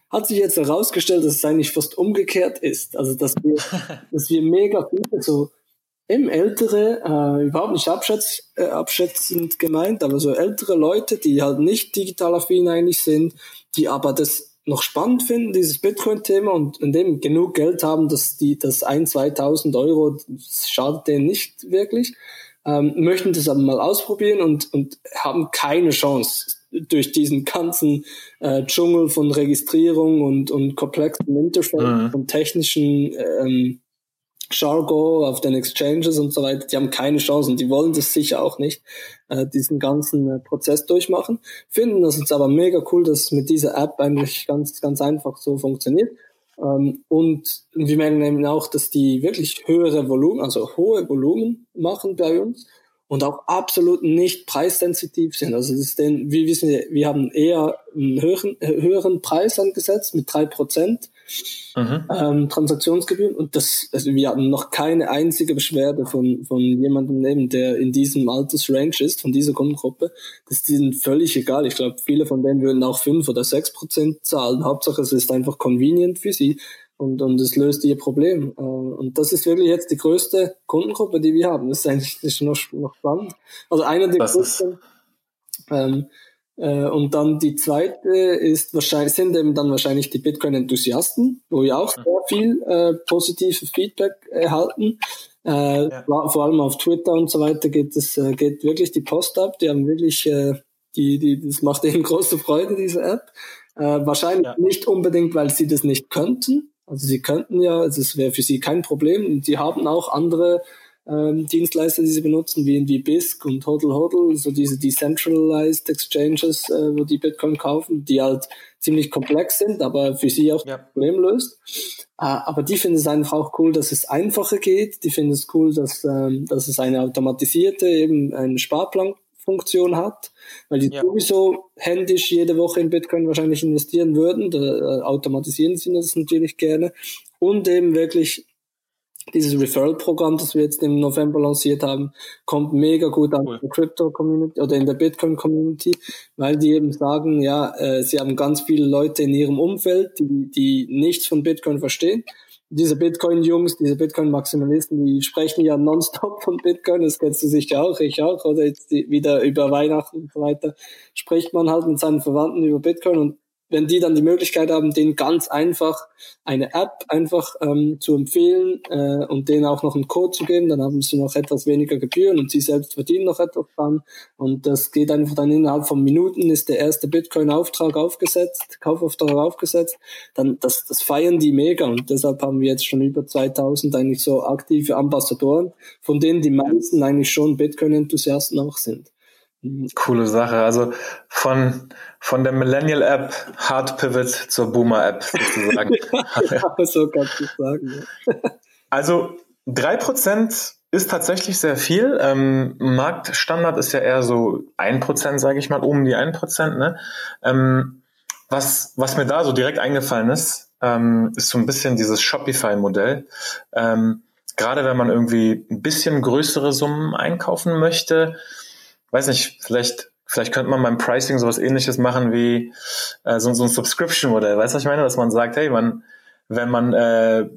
Hat sich jetzt herausgestellt, dass es eigentlich fast umgekehrt ist. Also, dass wir, dass wir mega viele so eben ältere, äh, überhaupt nicht abschätz, äh, abschätzend gemeint, aber so ältere Leute, die halt nicht digital affin eigentlich sind, die aber das noch spannend finden, dieses Bitcoin-Thema und in dem genug Geld haben, dass die das ein, 2000 Euro, das schadet denen nicht wirklich, ähm, möchten das aber mal ausprobieren und, und haben keine Chance durch diesen ganzen äh, Dschungel von Registrierung und, und komplexen Interface mhm. und technischen ähm, Jargon auf den Exchanges und so weiter, die haben keine Chancen, die wollen das sicher auch nicht, äh, diesen ganzen äh, Prozess durchmachen, finden das jetzt aber mega cool, dass mit dieser App eigentlich ganz, ganz einfach so funktioniert. Ähm, und wir merken eben auch, dass die wirklich höhere Volumen, also hohe Volumen machen bei uns und auch absolut nicht preissensitiv sind. Also das ist denn, wie wissen wir, wir haben eher einen höheren, höheren Preis angesetzt mit drei Prozent mhm. ähm, Transaktionsgebühren und das, also wir hatten noch keine einzige Beschwerde von, von jemandem neben, der in diesem Altersrange ist, von dieser Kundengruppe. Das ist ihnen völlig egal. Ich glaube, viele von denen würden auch fünf oder sechs Prozent zahlen. Hauptsache, es ist einfach convenient für sie und, und es löst ihr Problem. Äh, und das ist wirklich jetzt die größte Kundengruppe, die wir haben. Das ist eigentlich das ist noch, noch spannend. Also einer der größten. Ähm, äh, und dann die zweite ist wahrscheinlich, sind eben dann wahrscheinlich die Bitcoin-Enthusiasten, wo wir auch sehr viel äh, positives Feedback erhalten. Äh, ja. Vor allem auf Twitter und so weiter geht es äh, geht wirklich die Post ab. Die haben wirklich, äh, die, die, das macht ihnen große Freude, diese App. Äh, wahrscheinlich ja. nicht unbedingt, weil sie das nicht könnten, also sie könnten ja, es wäre für sie kein Problem. Und sie haben auch andere ähm, Dienstleister, die sie benutzen, wie, wie BISC und Hodl Hodl, so diese Decentralized Exchanges, äh, wo die Bitcoin kaufen, die halt ziemlich komplex sind, aber für sie auch ja. Problem löst. Äh, aber die finden es einfach auch cool, dass es einfacher geht. Die finden es cool, dass, ähm, dass es eine automatisierte, eben einen Sparplan Funktion hat, weil die ja. sowieso händisch jede Woche in Bitcoin wahrscheinlich investieren würden. Da äh, automatisieren sie das natürlich gerne. Und eben wirklich dieses Referral-Programm, das wir jetzt im November lanciert haben, kommt mega gut an cool. der Crypto-Community oder in der Bitcoin-Community, weil die eben sagen, ja, äh, sie haben ganz viele Leute in ihrem Umfeld, die, die nichts von Bitcoin verstehen. Diese Bitcoin-Jungs, diese Bitcoin-Maximalisten, die sprechen ja nonstop von Bitcoin, das kennst du sicher auch, ich auch, oder jetzt wieder über Weihnachten und so weiter, spricht man halt mit seinen Verwandten über Bitcoin und wenn die dann die Möglichkeit haben, denen ganz einfach eine App einfach ähm, zu empfehlen äh, und denen auch noch einen Code zu geben, dann haben sie noch etwas weniger Gebühren und sie selbst verdienen noch etwas dran. Und das geht einfach dann innerhalb von Minuten ist der erste Bitcoin-Auftrag aufgesetzt, Kaufauftrag aufgesetzt. Dann das, das feiern die mega und deshalb haben wir jetzt schon über 2000 eigentlich so aktive Ambassadoren, von denen die meisten eigentlich schon Bitcoin-Enthusiasten auch sind. Coole Sache. Also von, von der Millennial-App Hard Pivot zur Boomer-App sozusagen. ja, so kannst du sagen. Also drei Prozent ist tatsächlich sehr viel. Ähm, Marktstandard ist ja eher so ein Prozent, sage ich mal, um die ein Prozent. Ne? Ähm, was, was mir da so direkt eingefallen ist, ähm, ist so ein bisschen dieses Shopify-Modell. Ähm, gerade wenn man irgendwie ein bisschen größere Summen einkaufen möchte, weiß nicht, vielleicht, vielleicht könnte man beim Pricing sowas ähnliches machen wie äh, so, so ein Subscription-Modell. Weißt du, was ich meine? Dass man sagt, hey, man, wenn man äh,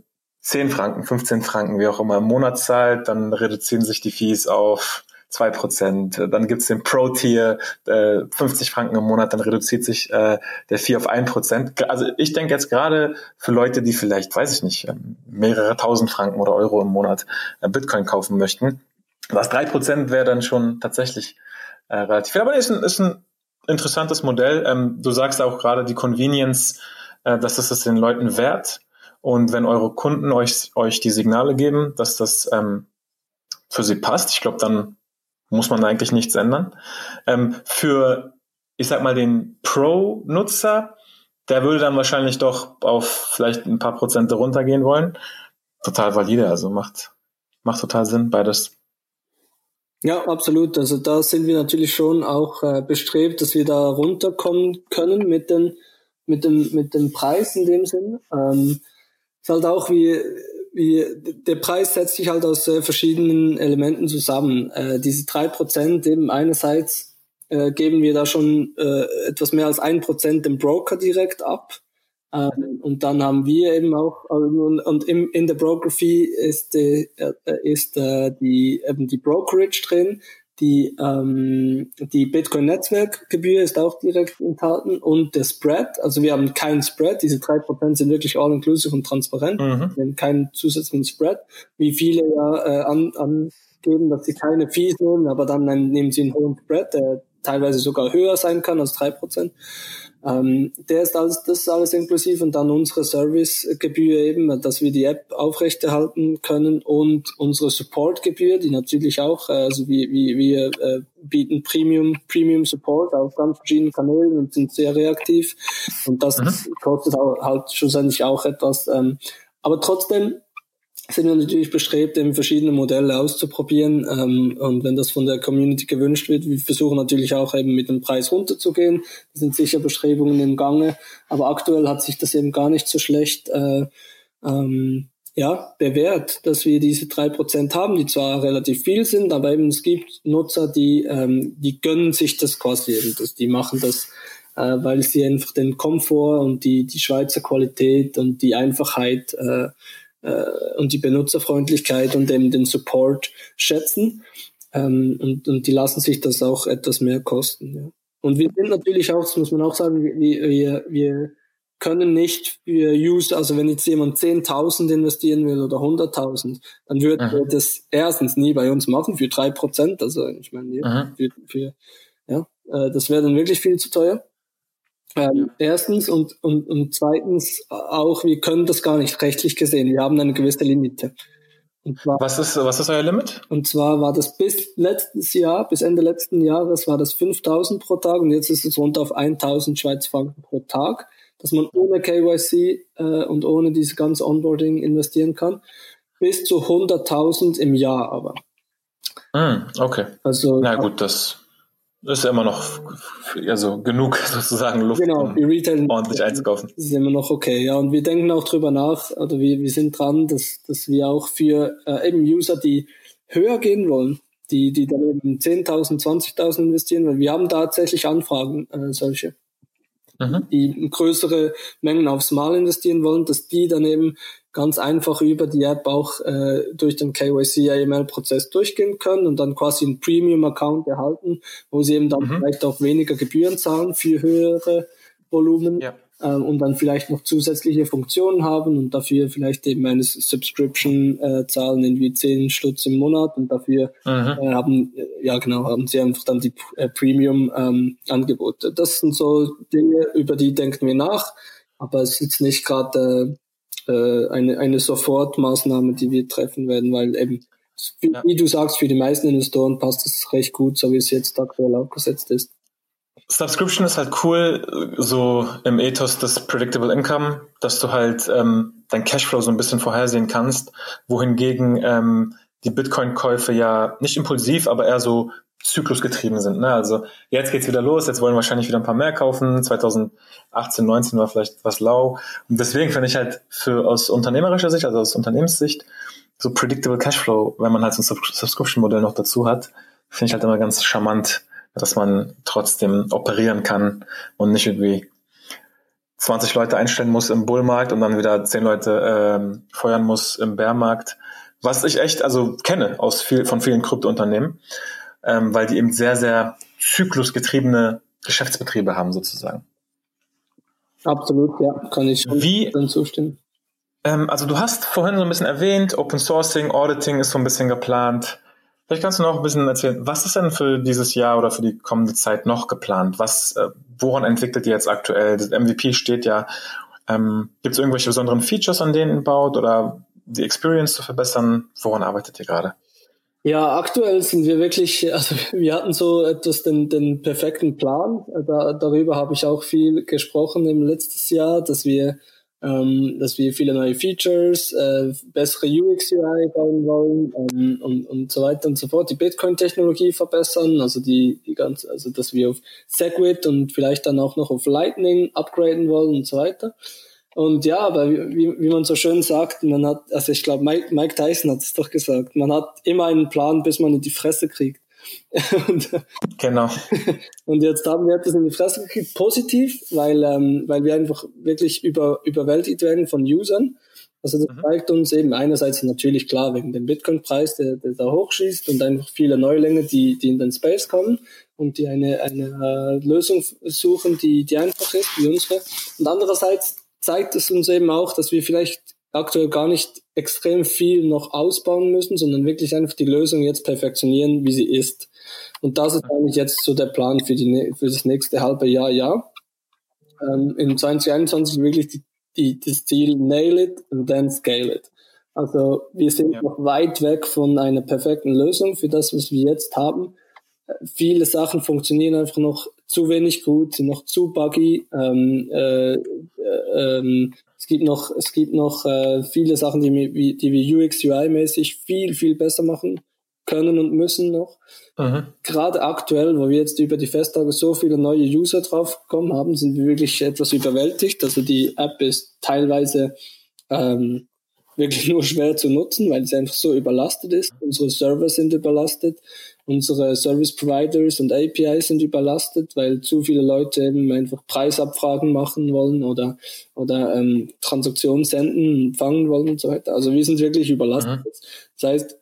10 Franken, 15 Franken, wie auch immer im Monat zahlt, dann reduzieren sich die Fees auf 2%. Dann gibt's den Pro-Tier, äh, 50 Franken im Monat, dann reduziert sich äh, der Fee auf 1%. Also ich denke jetzt gerade für Leute, die vielleicht, weiß ich nicht, ähm, mehrere tausend Franken oder Euro im Monat äh, Bitcoin kaufen möchten, was drei Prozent wäre dann schon tatsächlich äh, relativ viel. Aber ist ein, ist ein interessantes Modell. Ähm, du sagst auch gerade die Convenience, äh, dass das es den Leuten wert. Und wenn eure Kunden euch, euch die Signale geben, dass das ähm, für sie passt, ich glaube, dann muss man eigentlich nichts ändern. Ähm, für, ich sag mal, den Pro-Nutzer, der würde dann wahrscheinlich doch auf vielleicht ein paar Prozente runtergehen wollen. Total valide, also macht, macht total Sinn, beides. Ja, absolut. Also da sind wir natürlich schon auch äh, bestrebt, dass wir da runterkommen können mit den mit dem mit dem Preis in dem Sinn. Ähm, ist halt auch wie wie der Preis setzt sich halt aus äh, verschiedenen Elementen zusammen. Äh, diese drei Prozent eben einerseits äh, geben wir da schon äh, etwas mehr als ein Prozent dem Broker direkt ab. Ähm, und dann haben wir eben auch, also, und, und im, in der Broker Fee ist, die, äh, ist äh, die, eben die Brokerage drin, die, ähm, die Bitcoin-Netzwerkgebühr ist auch direkt enthalten und der Spread, also wir haben keinen Spread, diese drei Prozent sind wirklich all-inclusive und transparent, mhm. wir haben keinen zusätzlichen Spread, wie viele ja äh, an, angeben, dass sie keine Fees nehmen, aber dann, dann nehmen sie einen hohen Spread, der teilweise sogar höher sein kann als drei Prozent. Ähm, der ist alles, das ist alles inklusiv und dann unsere Servicegebühr eben, dass wir die App aufrechterhalten können und unsere Supportgebühr, die natürlich auch, äh, also wir, wir, wir äh, bieten Premium, Premium Support auf ganz verschiedenen Kanälen und sind sehr reaktiv und das mhm. kostet halt schlussendlich auch etwas. Ähm, aber trotzdem sind wir natürlich bestrebt, eben verschiedene Modelle auszuprobieren. Ähm, und wenn das von der Community gewünscht wird, wir versuchen natürlich auch eben mit dem Preis runterzugehen. Da sind sicher Bestrebungen im Gange. Aber aktuell hat sich das eben gar nicht so schlecht äh, ähm, ja, bewährt, dass wir diese drei Prozent haben, die zwar relativ viel sind, aber eben es gibt Nutzer, die, ähm, die gönnen sich das quasi eben. Das, die machen das äh, weil sie einfach den Komfort und die, die Schweizer Qualität und die Einfachheit äh, äh, und die Benutzerfreundlichkeit und eben den Support schätzen. Ähm, und, und die lassen sich das auch etwas mehr kosten. Ja. Und wir sind natürlich auch, das muss man auch sagen, wir, wir, wir können nicht für User, also wenn jetzt jemand 10.000 investieren will oder 100.000, dann würde er das erstens nie bei uns machen für drei Prozent. Also ich meine, ja, für, für, ja, äh, das wäre dann wirklich viel zu teuer. Ähm, erstens und, und, und zweitens auch, wir können das gar nicht rechtlich gesehen. Wir haben eine gewisse Limite. Zwar, was, ist, was ist euer Limit? Und zwar war das bis letztes Jahr, bis Ende letzten Jahres war das 5000 pro Tag und jetzt ist es runter auf 1000 Schweizer Franken pro Tag, dass man ohne KYC äh, und ohne diese ganze Onboarding investieren kann. Bis zu 100.000 im Jahr aber. Mm, okay. Also, Na gut, das ist ja immer noch also genug sozusagen Luft, genau, um Retail ordentlich einzukaufen. Das ist immer noch okay, ja. Und wir denken auch drüber nach, oder wir, wir sind dran, dass, dass wir auch für äh, eben User, die höher gehen wollen, die, die dann eben 10.000, 20.000 investieren, weil wir haben tatsächlich Anfragen, äh, solche, mhm. die größere Mengen aufs Mal investieren wollen, dass die dann eben ganz einfach über die App auch äh, durch den KYC AML-Prozess durchgehen können und dann quasi einen Premium-Account erhalten, wo sie eben dann mhm. vielleicht auch weniger Gebühren zahlen für höhere Volumen. Ja und dann vielleicht noch zusätzliche Funktionen haben und dafür vielleicht eben eine Subscription äh, zahlen, irgendwie 10 Stutz im Monat und dafür äh, haben, ja genau, haben sie einfach dann die äh, Premium-Angebote. Ähm, das sind so Dinge, über die denken wir nach, aber es ist jetzt nicht gerade äh, eine, eine Sofortmaßnahme, die wir treffen werden, weil eben wie, ja. wie du sagst, für die meisten Investoren passt es recht gut, so wie es jetzt aktuell aufgesetzt ist. Subscription ist halt cool, so im Ethos des Predictable Income, dass du halt ähm, dein Cashflow so ein bisschen vorhersehen kannst, wohingegen ähm, die Bitcoin-Käufe ja nicht impulsiv, aber eher so zyklusgetrieben sind. Ne? Also jetzt geht's wieder los, jetzt wollen wahrscheinlich wieder ein paar mehr kaufen. 2018, 19 war vielleicht was lau. Und deswegen finde ich halt für aus unternehmerischer Sicht, also aus Unternehmenssicht, so predictable Cashflow, wenn man halt so ein Subscription-Modell noch dazu hat, finde ich halt immer ganz charmant dass man trotzdem operieren kann und nicht irgendwie 20 Leute einstellen muss im Bullmarkt und dann wieder 10 Leute ähm, feuern muss im Bärmarkt. Was ich echt also kenne aus viel, von vielen Kryptounternehmen, ähm, weil die eben sehr, sehr zyklusgetriebene Geschäftsbetriebe haben sozusagen. Absolut, ja, kann ich Wie, dann zustimmen. Ähm, also du hast vorhin so ein bisschen erwähnt, Open Sourcing, Auditing ist so ein bisschen geplant. Vielleicht kannst du noch ein bisschen erzählen, was ist denn für dieses Jahr oder für die kommende Zeit noch geplant? Was, äh, woran entwickelt ihr jetzt aktuell? Das MVP steht ja. Ähm, Gibt es irgendwelche besonderen Features, an denen ihr baut oder die Experience zu verbessern? Woran arbeitet ihr gerade? Ja, aktuell sind wir wirklich, also wir hatten so etwas den, den perfekten Plan. Da, darüber habe ich auch viel gesprochen im letzten Jahr, dass wir ähm, dass wir viele neue Features, äh, bessere UX-UI bauen wollen ähm, und, und so weiter und so fort, die Bitcoin-Technologie verbessern, also die, die ganze, also dass wir auf Segwit und vielleicht dann auch noch auf Lightning upgraden wollen und so weiter. Und ja, aber wie, wie man so schön sagt, man hat, also ich glaube, Mike, Mike Tyson hat es doch gesagt, man hat immer einen Plan, bis man in die Fresse kriegt. und, genau. Und jetzt haben wir das in die Fresse gekriegt, positiv, weil, ähm, weil wir einfach wirklich über, überwältigt werden von Usern. Also das mhm. zeigt uns eben einerseits natürlich klar wegen dem Bitcoin-Preis, der, der da hochschießt und einfach viele Neulinge, die, die in den Space kommen und die eine, eine äh, Lösung suchen, die, die einfach ist, wie unsere. Und andererseits zeigt es uns eben auch, dass wir vielleicht aktuell gar nicht extrem viel noch ausbauen müssen, sondern wirklich einfach die Lösung jetzt perfektionieren, wie sie ist. Und das ist eigentlich jetzt so der Plan für, die, für das nächste halbe Jahr, ja. Ähm, in 2021 wirklich die, die, das Ziel, nail it and then scale it. Also wir sind ja. noch weit weg von einer perfekten Lösung für das, was wir jetzt haben. Viele Sachen funktionieren einfach noch zu wenig gut, sind noch zu buggy. Ähm, äh, äh, ähm, es gibt noch, es gibt noch äh, viele Sachen, die, wir, die wir UX, UI-mäßig viel, viel besser machen können und müssen noch. Mhm. Gerade aktuell, wo wir jetzt über die Festtage so viele neue User draufgekommen haben, sind wir wirklich etwas überwältigt. Also die App ist teilweise ähm, wirklich nur schwer zu nutzen, weil sie einfach so überlastet ist. Unsere Server sind überlastet unsere Service Providers und APIs sind überlastet, weil zu viele Leute eben einfach Preisabfragen machen wollen oder, oder ähm, Transaktionen senden, empfangen wollen und so weiter. Also wir sind wirklich überlastet. Mhm. Das heißt,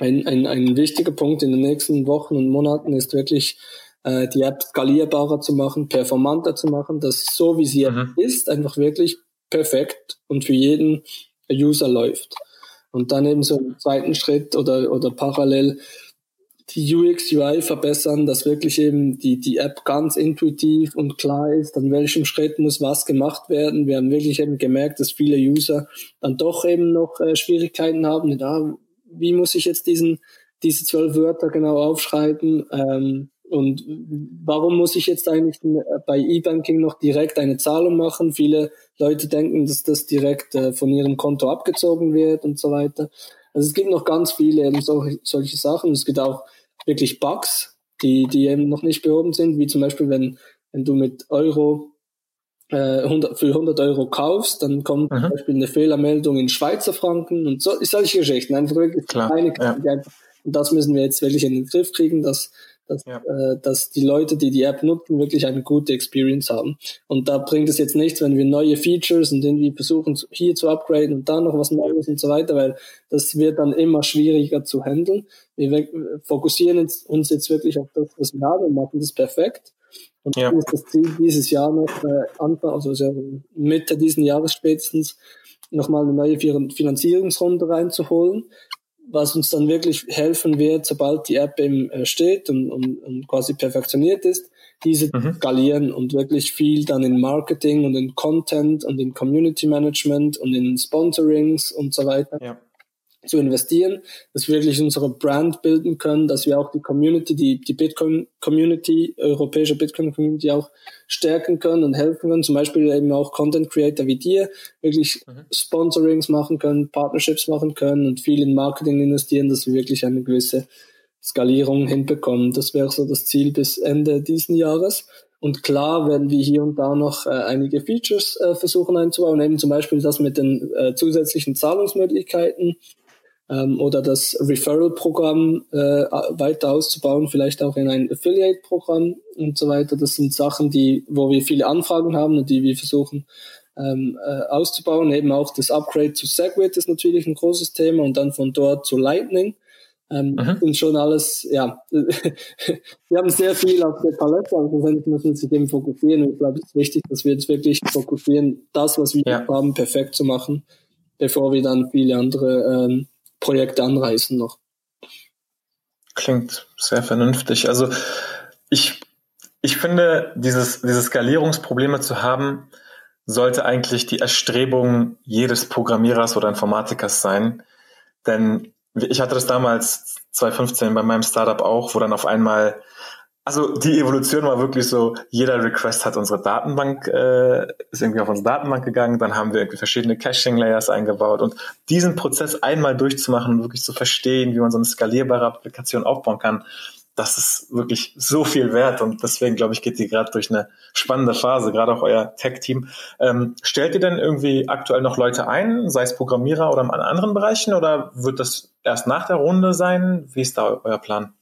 ein, ein, ein wichtiger Punkt in den nächsten Wochen und Monaten ist wirklich, äh, die App skalierbarer zu machen, performanter zu machen, dass so wie sie mhm. ist, einfach wirklich perfekt und für jeden User läuft. Und dann eben so im zweiten Schritt oder, oder parallel die UX, UI verbessern, dass wirklich eben die, die App ganz intuitiv und klar ist, an welchem Schritt muss was gemacht werden. Wir haben wirklich eben gemerkt, dass viele User dann doch eben noch äh, Schwierigkeiten haben. Da, wie muss ich jetzt diesen, diese zwölf Wörter genau aufschreiben? Ähm, und warum muss ich jetzt eigentlich bei E-Banking noch direkt eine Zahlung machen? Viele Leute denken, dass das direkt äh, von ihrem Konto abgezogen wird und so weiter. Also es gibt noch ganz viele eben solche, solche Sachen. Es gibt auch wirklich Bugs, die, die eben noch nicht behoben sind, wie zum Beispiel, wenn, wenn du mit Euro äh, 100, für 100 Euro kaufst, dann kommt mhm. zum Beispiel eine Fehlermeldung in Schweizer Franken und so, solche Geschichten. Einfach wirklich Klar, kleine ja. und das müssen wir jetzt wirklich in den Griff kriegen, dass dass, ja. äh, dass die Leute, die die App nutzen, wirklich eine gute Experience haben. Und da bringt es jetzt nichts, wenn wir neue Features und irgendwie versuchen, hier zu upgraden und da noch was Neues und so weiter, weil das wird dann immer schwieriger zu handeln. Wir fokussieren uns jetzt wirklich auf das, was wir haben und machen das perfekt. Und ja. ist das Ziel, dieses Jahr noch äh, Anfang, also Mitte diesen Jahres spätestens, nochmal eine neue Finanzierungsrunde reinzuholen, was uns dann wirklich helfen wird, sobald die App eben äh, steht und, und, und quasi perfektioniert ist, diese mhm. skalieren und wirklich viel dann in Marketing und in Content und in Community Management und in Sponsorings und so weiter. Ja zu investieren, dass wir wirklich unsere Brand bilden können, dass wir auch die Community, die, die Bitcoin-Community, europäische Bitcoin-Community auch stärken können und helfen können. Zum Beispiel eben auch Content Creator wie dir wirklich mhm. Sponsorings machen können, Partnerships machen können und viel in Marketing investieren, dass wir wirklich eine gewisse Skalierung hinbekommen. Das wäre so das Ziel bis Ende diesen Jahres. Und klar werden wir hier und da noch äh, einige Features äh, versuchen einzubauen, eben zum Beispiel das mit den äh, zusätzlichen Zahlungsmöglichkeiten, ähm, oder das Referral-Programm äh, weiter auszubauen, vielleicht auch in ein Affiliate-Programm und so weiter. Das sind Sachen, die, wo wir viele Anfragen haben und die wir versuchen ähm, äh, auszubauen. Eben auch das Upgrade zu Segwit ist natürlich ein großes Thema und dann von dort zu Lightning. Ähm, mhm. Und schon alles, ja, wir haben sehr viel auf der Palette, aber schlussendlich müssen wir uns dem fokussieren. Und ich glaube, es ist wichtig, dass wir jetzt wirklich fokussieren, das, was wir ja. haben, perfekt zu machen, bevor wir dann viele andere ähm, Projekte anreißen noch. Klingt sehr vernünftig. Also ich, ich finde, dieses, diese Skalierungsprobleme zu haben, sollte eigentlich die Erstrebung jedes Programmierers oder Informatikers sein. Denn ich hatte das damals 2015 bei meinem Startup auch, wo dann auf einmal also die Evolution war wirklich so, jeder Request hat unsere Datenbank, äh, ist irgendwie auf unsere Datenbank gegangen, dann haben wir irgendwie verschiedene Caching-Layers eingebaut und diesen Prozess einmal durchzumachen und wirklich zu verstehen, wie man so eine skalierbare Applikation aufbauen kann, das ist wirklich so viel wert und deswegen glaube ich, geht ihr gerade durch eine spannende Phase, gerade auch euer Tech-Team. Ähm, stellt ihr denn irgendwie aktuell noch Leute ein, sei es Programmierer oder in anderen Bereichen oder wird das erst nach der Runde sein? Wie ist da euer Plan?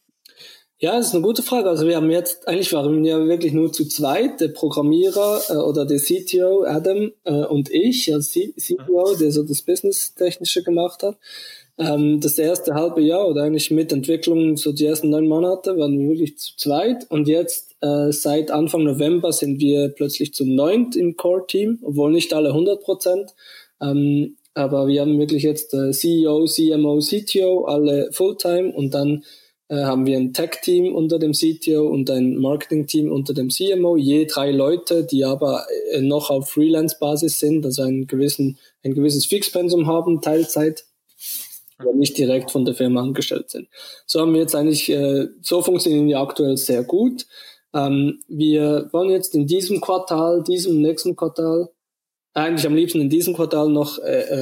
Ja, das ist eine gute Frage. Also wir haben jetzt, eigentlich waren wir ja wirklich nur zu zweit, der Programmierer äh, oder der CTO Adam äh, und ich als C CTO, der so das Business-Technische gemacht hat. Ähm, das erste halbe Jahr oder eigentlich mit Entwicklung, so die ersten neun Monate, waren wir wirklich zu zweit. Und jetzt äh, seit Anfang November sind wir plötzlich zu neunt im Core-Team, obwohl nicht alle 100 Prozent. Ähm, aber wir haben wirklich jetzt äh, CEO, CMO, CTO, alle Fulltime und dann äh, haben wir ein Tech-Team unter dem CTO und ein Marketing-Team unter dem CMO, je drei Leute, die aber äh, noch auf Freelance-Basis sind, also einen gewissen, ein gewisses Fixpensum haben, Teilzeit, aber nicht direkt von der Firma angestellt sind. So haben wir jetzt eigentlich, äh, so funktionieren wir aktuell sehr gut. Ähm, wir wollen jetzt in diesem Quartal, diesem nächsten Quartal, eigentlich am liebsten in diesem Quartal noch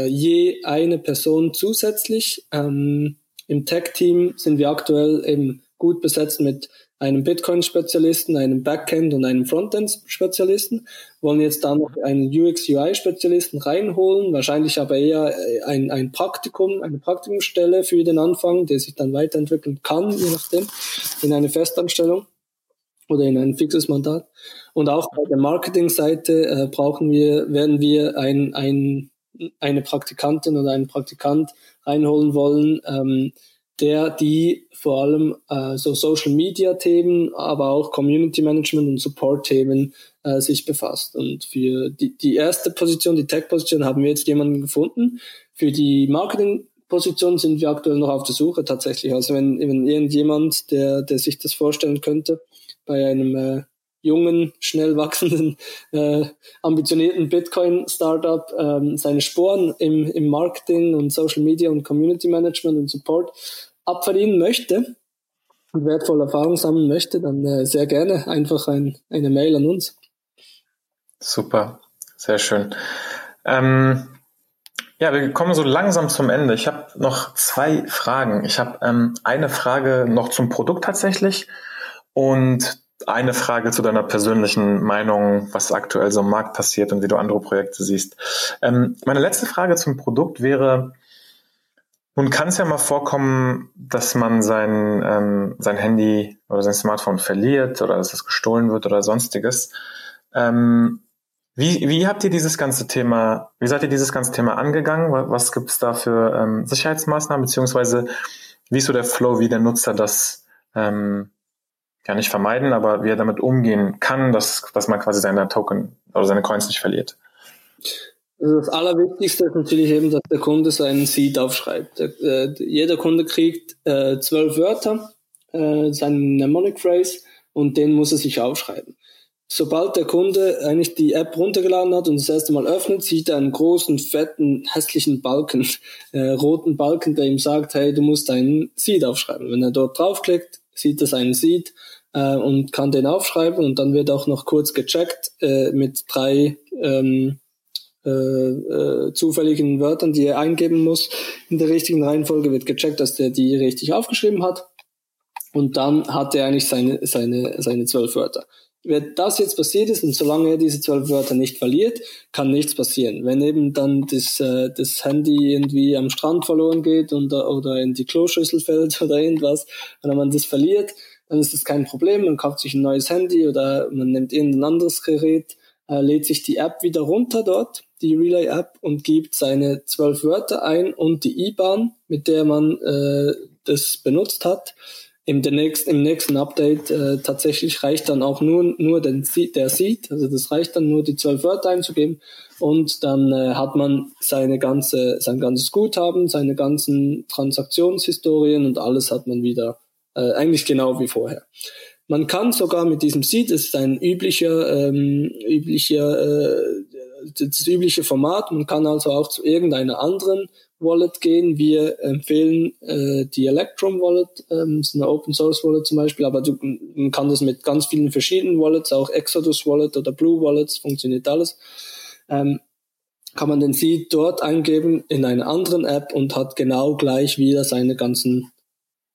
je eine Person zusätzlich ähm, im Tech-Team sind wir aktuell eben gut besetzt mit einem Bitcoin-Spezialisten, einem Backend- und einem Frontend-Spezialisten. Wollen jetzt da noch einen UX-UI-Spezialisten reinholen, wahrscheinlich aber eher ein, ein Praktikum, eine Praktikumsstelle für den Anfang, der sich dann weiterentwickeln kann, je nachdem, in eine Festanstellung oder in ein fixes Mandat. Und auch bei der Marketing-Seite äh, brauchen wir, werden wir ein, ein, eine Praktikantin oder einen Praktikant reinholen wollen, ähm, der die vor allem äh, so Social Media Themen, aber auch Community Management und Support Themen äh, sich befasst. Und für die, die erste Position, die Tech Position, haben wir jetzt jemanden gefunden. Für die Marketing Position sind wir aktuell noch auf der Suche tatsächlich. Also wenn, wenn irgendjemand, der, der sich das vorstellen könnte, bei einem äh, jungen, schnell wachsenden, äh, ambitionierten Bitcoin-Startup ähm, seine Sporen im, im Marketing und Social Media und Community Management und Support abverdienen möchte und wertvolle Erfahrung sammeln möchte, dann äh, sehr gerne einfach ein, eine Mail an uns. Super, sehr schön. Ähm, ja, wir kommen so langsam zum Ende. Ich habe noch zwei Fragen. Ich habe ähm, eine Frage noch zum Produkt tatsächlich Und eine Frage zu deiner persönlichen Meinung, was aktuell so im Markt passiert und wie du andere Projekte siehst. Ähm, meine letzte Frage zum Produkt wäre, nun kann es ja mal vorkommen, dass man sein, ähm, sein Handy oder sein Smartphone verliert oder dass es gestohlen wird oder sonstiges. Ähm, wie, wie habt ihr dieses ganze Thema, wie seid ihr dieses ganze Thema angegangen? Was gibt es da für ähm, Sicherheitsmaßnahmen, beziehungsweise wie ist so der Flow, wie der Nutzer das ähm, ja nicht vermeiden, aber wie er damit umgehen kann, dass, dass man quasi seine Token oder seine Coins nicht verliert? Also das Allerwichtigste ist natürlich eben, dass der Kunde seinen Seed aufschreibt. äh, jeder Kunde kriegt äh, zwölf Wörter, äh, seine Mnemonic Phrase, und den muss er sich aufschreiben. Sobald der Kunde eigentlich die App runtergeladen hat und das erste Mal öffnet, sieht er einen großen, fetten, hässlichen Balken, äh, roten Balken, der ihm sagt, hey, du musst deinen Seed aufschreiben. Wenn er dort draufklickt, sieht er seinen Seed äh, und kann den aufschreiben und dann wird auch noch kurz gecheckt äh, mit drei ähm, äh, äh, zufälligen Wörtern, die er eingeben muss. In der richtigen Reihenfolge wird gecheckt, dass der die richtig aufgeschrieben hat. Und dann hat er eigentlich seine, seine, seine zwölf Wörter. Wenn das jetzt passiert ist und solange er diese zwölf Wörter nicht verliert, kann nichts passieren. Wenn eben dann das, äh, das Handy irgendwie am Strand verloren geht und, oder in die Kloschüssel fällt oder irgendwas, wenn man das verliert, dann ist das kein Problem. Man kauft sich ein neues Handy oder man nimmt irgendein anderes Gerät, äh, lädt sich die App wieder runter dort, die Relay-App, und gibt seine zwölf Wörter ein und die IBAN, mit der man äh, das benutzt hat im, nächsten, im nächsten Update äh, tatsächlich reicht dann auch nur, nur den, der Seed, also das reicht dann nur die zwölf Wörter einzugeben und dann äh, hat man seine ganze, sein ganzes Guthaben, seine ganzen Transaktionshistorien und alles hat man wieder äh, eigentlich genau wie vorher. Man kann sogar mit diesem Seed, das ist ein üblicher, ähm, üblicher, äh, das übliche Format, man kann also auch zu irgendeiner anderen Wallet gehen. Wir empfehlen äh, die Electrum Wallet, ähm, ist eine Open Source Wallet zum Beispiel, aber du, man kann das mit ganz vielen verschiedenen Wallets, auch Exodus Wallet oder Blue Wallets, funktioniert alles. Ähm, kann man den Seed dort eingeben in einer anderen App und hat genau gleich wieder seine ganzen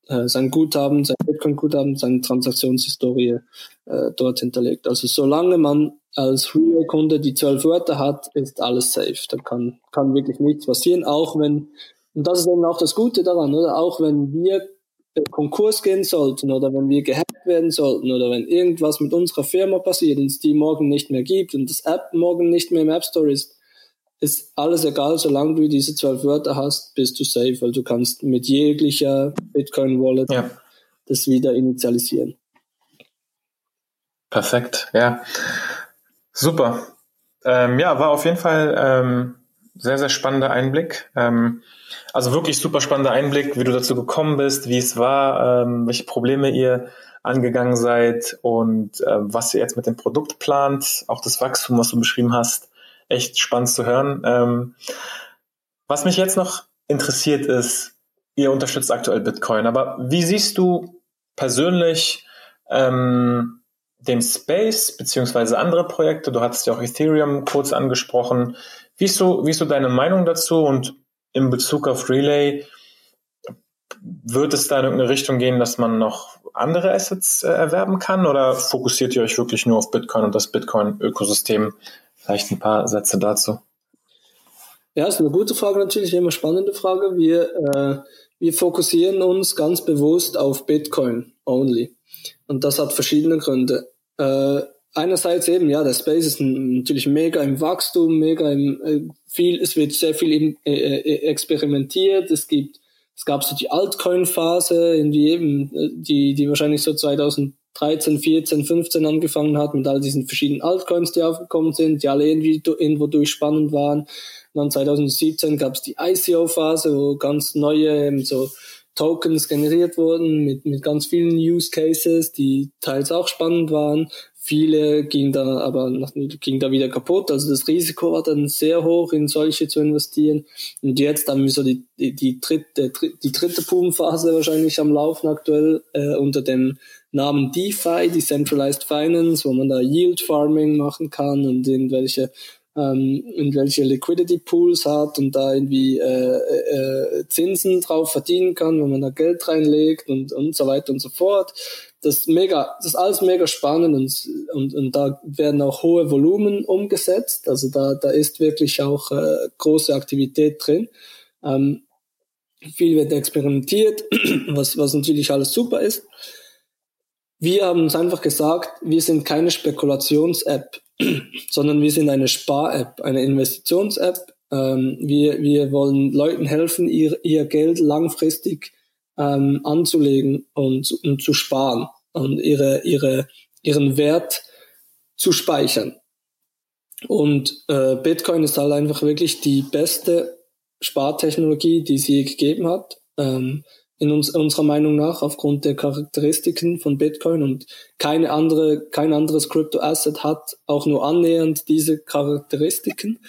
äh, sein Guthaben, sein Bitcoin-Guthaben, seine Transaktionshistorie äh, dort hinterlegt. Also solange man als Real-Kunde die zwölf Wörter hat, ist alles safe. Da kann, kann wirklich nichts passieren, auch wenn, und das ist eben auch das Gute daran, oder? Auch wenn wir Konkurs gehen sollten oder wenn wir gehackt werden sollten oder wenn irgendwas mit unserer Firma passiert und es die morgen nicht mehr gibt und das App morgen nicht mehr im App Store ist, ist alles egal, solange du diese zwölf Wörter hast, bist du safe, weil du kannst mit jeglicher Bitcoin Wallet ja. das wieder initialisieren. Perfekt, ja. Super. Ähm, ja, war auf jeden Fall ähm, sehr, sehr spannender Einblick. Ähm, also wirklich super spannender Einblick, wie du dazu gekommen bist, wie es war, ähm, welche Probleme ihr angegangen seid und äh, was ihr jetzt mit dem Produkt plant, auch das Wachstum, was du beschrieben hast. Echt spannend zu hören. Ähm, was mich jetzt noch interessiert ist, ihr unterstützt aktuell Bitcoin, aber wie siehst du persönlich ähm, dem Space beziehungsweise andere Projekte? Du hattest ja auch Ethereum kurz angesprochen. Wie ist so, wie ist so deine Meinung dazu? Und in Bezug auf Relay, wird es da in irgendeine Richtung gehen, dass man noch andere Assets äh, erwerben kann? Oder fokussiert ihr euch wirklich nur auf Bitcoin und das Bitcoin-Ökosystem? Vielleicht ein paar Sätze dazu. Ja, ist eine gute Frage natürlich, immer spannende Frage. Wir, äh, wir fokussieren uns ganz bewusst auf Bitcoin only. Und das hat verschiedene Gründe. Äh, einerseits eben, ja, der Space ist natürlich mega im Wachstum, mega im äh, viel, es wird sehr viel äh, äh, experimentiert. Es gibt, es gab so die Altcoin-Phase, in die eben, äh, die, die wahrscheinlich so 2013, 14, 15 angefangen hat mit all diesen verschiedenen Altcoins, die aufgekommen sind, die alle irgendwie irgendwo durchspannend waren. Und dann 2017 gab es die ICO-Phase, wo ganz neue eben so Tokens generiert wurden mit, mit ganz vielen Use Cases, die teils auch spannend waren. Viele gingen da aber ging da wieder kaputt. Also das Risiko war dann sehr hoch, in solche zu investieren. Und jetzt haben wir so die, die, die dritte, die dritte Boomphase wahrscheinlich am Laufen aktuell äh, unter dem Namen DeFi, Decentralized Finance, wo man da Yield Farming machen kann und irgendwelche ähm, in welche Liquidity Pools hat und da irgendwie äh, äh, Zinsen drauf verdienen kann, wenn man da Geld reinlegt und, und so weiter und so fort. Das ist mega, das ist alles mega spannend und, und, und da werden auch hohe Volumen umgesetzt. Also da, da ist wirklich auch äh, große Aktivität drin. Ähm, viel wird experimentiert, was, was natürlich alles super ist. Wir haben uns einfach gesagt, wir sind keine Spekulations-App, sondern wir sind eine Spar-App, eine Investitions-App. Ähm, wir, wir wollen Leuten helfen, ihr, ihr Geld langfristig ähm, anzulegen und, und zu sparen und ihre, ihre, ihren Wert zu speichern. Und äh, Bitcoin ist halt einfach wirklich die beste Spartechnologie, die es je gegeben hat. Ähm, in uns, unserer Meinung nach aufgrund der Charakteristiken von Bitcoin und keine andere, kein anderes Crypto-Asset hat auch nur annähernd diese Charakteristiken.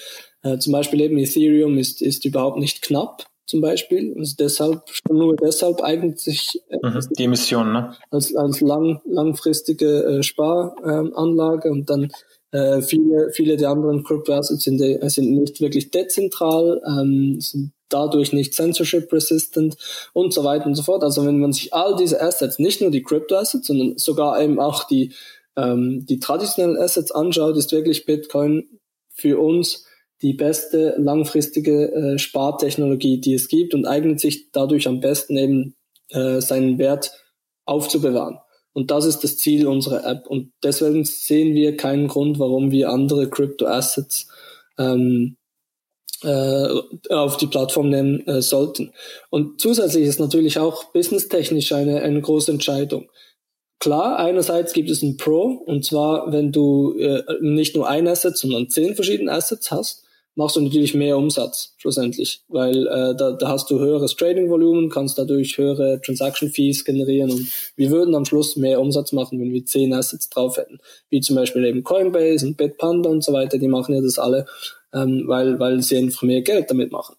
Äh, zum Beispiel eben Ethereum ist, ist überhaupt nicht knapp, zum Beispiel. Also deshalb, nur deshalb eignet sich äh, mhm, die Emission, ne? als, als lang, langfristige äh, Sparanlage ähm, und dann äh, viele, viele der anderen Crypto-Assets sind, sind nicht wirklich dezentral, ähm, sind dadurch nicht censorship resistant und so weiter und so fort. Also wenn man sich all diese Assets, nicht nur die Crypto-Assets, sondern sogar eben auch die, ähm, die traditionellen Assets anschaut, ist wirklich Bitcoin für uns die beste langfristige äh, Spartechnologie, die es gibt und eignet sich dadurch am besten eben äh, seinen Wert aufzubewahren. Und das ist das Ziel unserer App. Und deswegen sehen wir keinen Grund, warum wir andere Crypto-Assets ähm, äh, auf die Plattform nehmen äh, sollten. Und zusätzlich ist natürlich auch businesstechnisch eine, eine große Entscheidung. Klar, einerseits gibt es ein Pro, und zwar, wenn du äh, nicht nur ein Asset, sondern zehn verschiedene Assets hast, machst du natürlich mehr Umsatz schlussendlich, weil äh, da, da hast du höheres Trading-Volumen, kannst dadurch höhere Transaction-Fees generieren und wir würden am Schluss mehr Umsatz machen, wenn wir zehn Assets drauf hätten, wie zum Beispiel eben Coinbase und Bitpanda und so weiter, die machen ja das alle, ähm, weil, weil sie einfach mehr Geld damit machen.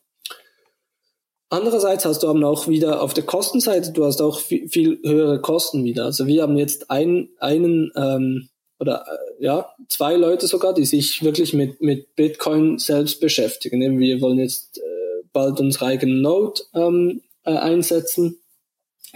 Andererseits hast du aber auch wieder auf der Kostenseite, du hast auch viel, viel höhere Kosten wieder. Also wir haben jetzt ein, einen ähm, oder äh, ja, zwei Leute sogar, die sich wirklich mit, mit Bitcoin selbst beschäftigen. Wir wollen jetzt äh, bald unsere eigene Node ähm, äh, einsetzen.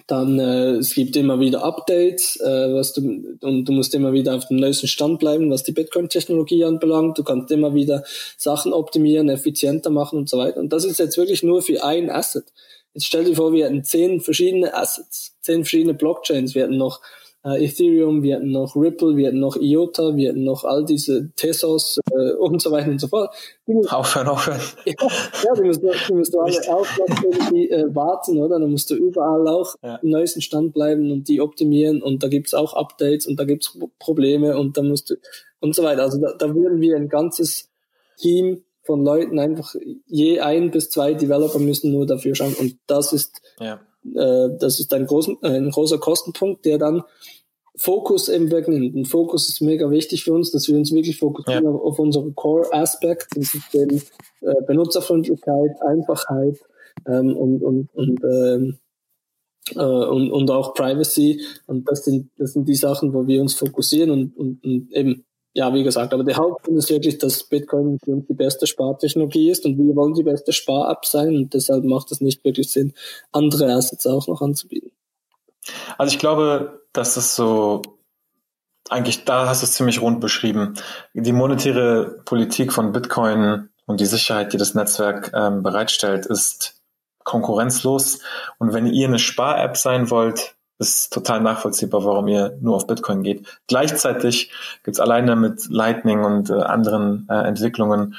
Dann äh, es gibt immer wieder Updates, äh, was du und du musst immer wieder auf dem neuesten Stand bleiben, was die Bitcoin-Technologie anbelangt. Du kannst immer wieder Sachen optimieren, effizienter machen und so weiter. Und das ist jetzt wirklich nur für ein Asset. Jetzt stell dir vor, wir hätten zehn verschiedene Assets, zehn verschiedene Blockchains. Wir hätten noch äh, Ethereum, wir hatten noch Ripple, wir hatten noch IOTA, wir hatten noch all diese Tesos äh, und so weiter und so fort. aufhören, aufhören. Ja, ja du musst, du musst alle auch irgendwie äh, warten, oder? Dann musst du überall auch ja. im neuesten Stand bleiben und die optimieren und da gibt's auch Updates und da gibt's Probleme und da musst du und so weiter. Also da, da würden wir ein ganzes Team von Leuten einfach je ein bis zwei Developer müssen nur dafür schauen und das ist ja. Äh, das ist ein, großen, ein großer Kostenpunkt, der dann Fokus eben wegnimmt. Und Fokus ist mega wichtig für uns, dass wir uns wirklich fokussieren ja. auf, auf, unsere Core-Aspects, das ist eben äh, Benutzerfreundlichkeit, Einfachheit ähm, und, und, und, ähm, äh, und, und auch Privacy. Und das sind, das sind die Sachen, wo wir uns fokussieren und, und, und eben, ja, wie gesagt, aber der Hauptgrund ist wirklich, dass Bitcoin für uns die beste Spartechnologie ist und wir wollen die beste Spar-App sein und deshalb macht es nicht wirklich Sinn, andere Assets auch noch anzubieten. Also ich glaube, dass es so eigentlich da hast du es ziemlich rund beschrieben. Die monetäre Politik von Bitcoin und die Sicherheit, die das Netzwerk ähm, bereitstellt, ist konkurrenzlos. Und wenn ihr eine Spar-App sein wollt, ist total nachvollziehbar, warum ihr nur auf Bitcoin geht. Gleichzeitig gibt's alleine mit Lightning und äh, anderen äh, Entwicklungen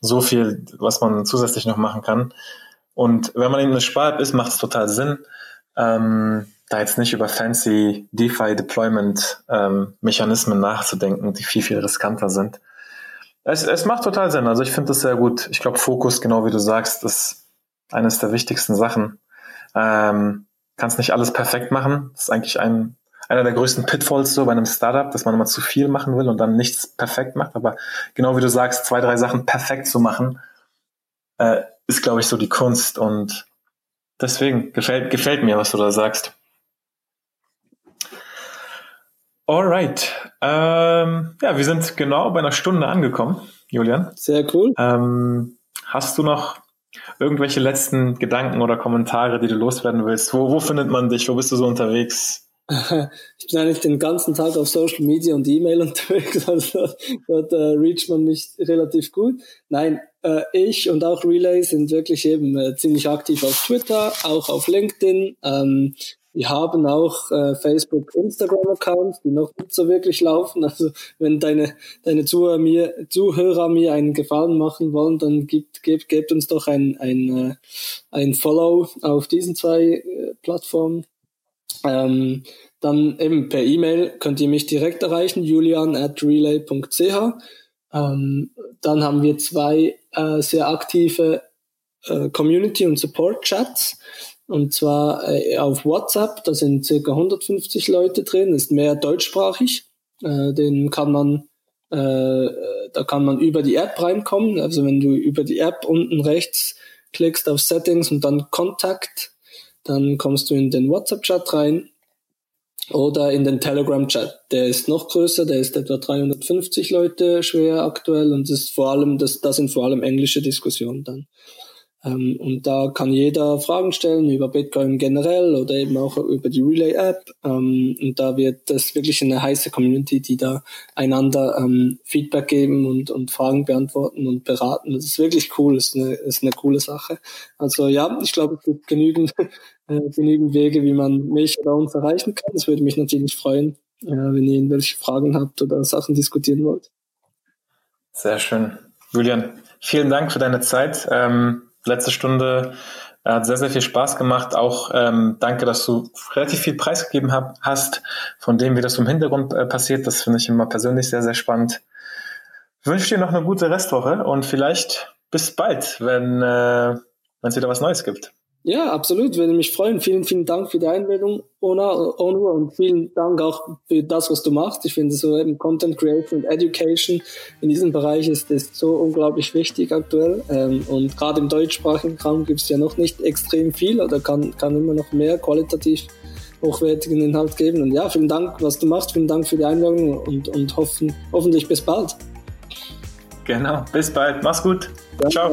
so viel, was man zusätzlich noch machen kann. Und wenn man in eine Spar-App ist, macht es total Sinn. Ähm, da jetzt nicht über fancy DeFi-Deployment-Mechanismen ähm, nachzudenken, die viel, viel riskanter sind. Es, es macht total Sinn. Also ich finde das sehr gut. Ich glaube, Fokus, genau wie du sagst, ist eines der wichtigsten Sachen. Ähm, kannst nicht alles perfekt machen. Das ist eigentlich ein, einer der größten Pitfalls so bei einem Startup, dass man immer zu viel machen will und dann nichts perfekt macht. Aber genau wie du sagst, zwei, drei Sachen perfekt zu machen, äh, ist, glaube ich, so die Kunst. Und deswegen gefällt, gefällt mir, was du da sagst. Alright. Ähm, ja, wir sind genau bei einer Stunde angekommen, Julian. Sehr cool. Ähm, hast du noch irgendwelche letzten Gedanken oder Kommentare, die du loswerden willst? Wo, wo findet man dich? Wo bist du so unterwegs? Ich bin eigentlich den ganzen Tag auf Social Media und E-Mail unterwegs, also dort äh, reacht man mich relativ gut. Nein, äh, ich und auch Relay sind wirklich eben äh, ziemlich aktiv auf Twitter, auch auf LinkedIn. Ähm, wir haben auch äh, Facebook, Instagram-Accounts, die noch nicht so wirklich laufen. Also wenn deine, deine Zuhörer mir, Zuhörer mir einen Gefallen machen wollen, dann gebt, gebt, gebt uns doch ein, ein, äh, ein Follow auf diesen zwei äh, Plattformen. Ähm, dann eben per E-Mail könnt ihr mich direkt erreichen, julian at relay.ch. Ähm, dann haben wir zwei äh, sehr aktive äh, Community- und Support-Chats. Und zwar äh, auf WhatsApp, da sind circa 150 Leute drin, ist mehr deutschsprachig. Äh, den kann man, äh, da kann man über die App reinkommen. Also wenn du über die App unten rechts klickst auf Settings und dann Kontakt, dann kommst du in den WhatsApp-Chat rein oder in den Telegram-Chat. Der ist noch größer, der ist etwa 350 Leute schwer aktuell und ist vor allem, das, das sind vor allem englische Diskussionen dann. Ähm, und da kann jeder Fragen stellen über Bitcoin generell oder eben auch über die Relay-App. Ähm, und da wird das wirklich eine heiße Community, die da einander ähm, Feedback geben und, und Fragen beantworten und beraten. Das ist wirklich cool, das ist eine, ist eine coole Sache. Also ja, ich glaube, es gibt genügend, äh, genügend Wege, wie man mich oder uns erreichen kann. Das würde mich natürlich freuen, äh, wenn ihr irgendwelche Fragen habt oder Sachen diskutieren wollt. Sehr schön. Julian, vielen Dank für deine Zeit. Ähm letzte Stunde hat sehr, sehr viel Spaß gemacht. Auch ähm, danke, dass du relativ viel preisgegeben hab, hast von dem, wie das im Hintergrund äh, passiert. Das finde ich immer persönlich sehr, sehr spannend. Wünsche dir noch eine gute Restwoche und vielleicht bis bald, wenn äh, wenn es wieder was Neues gibt. Ja, absolut, würde mich freuen. Vielen, vielen Dank für die Einladung, Ona, Onur, und vielen Dank auch für das, was du machst. Ich finde so eben Content Creation und Education in diesem Bereich ist, ist so unglaublich wichtig aktuell. Ähm, und gerade im deutschsprachigen Raum gibt es ja noch nicht extrem viel oder kann, kann immer noch mehr qualitativ hochwertigen Inhalt geben. Und ja, vielen Dank, was du machst. Vielen Dank für die Einladung und, und hoffen, hoffentlich bis bald. Genau, bis bald. Mach's gut. Danke. Ciao.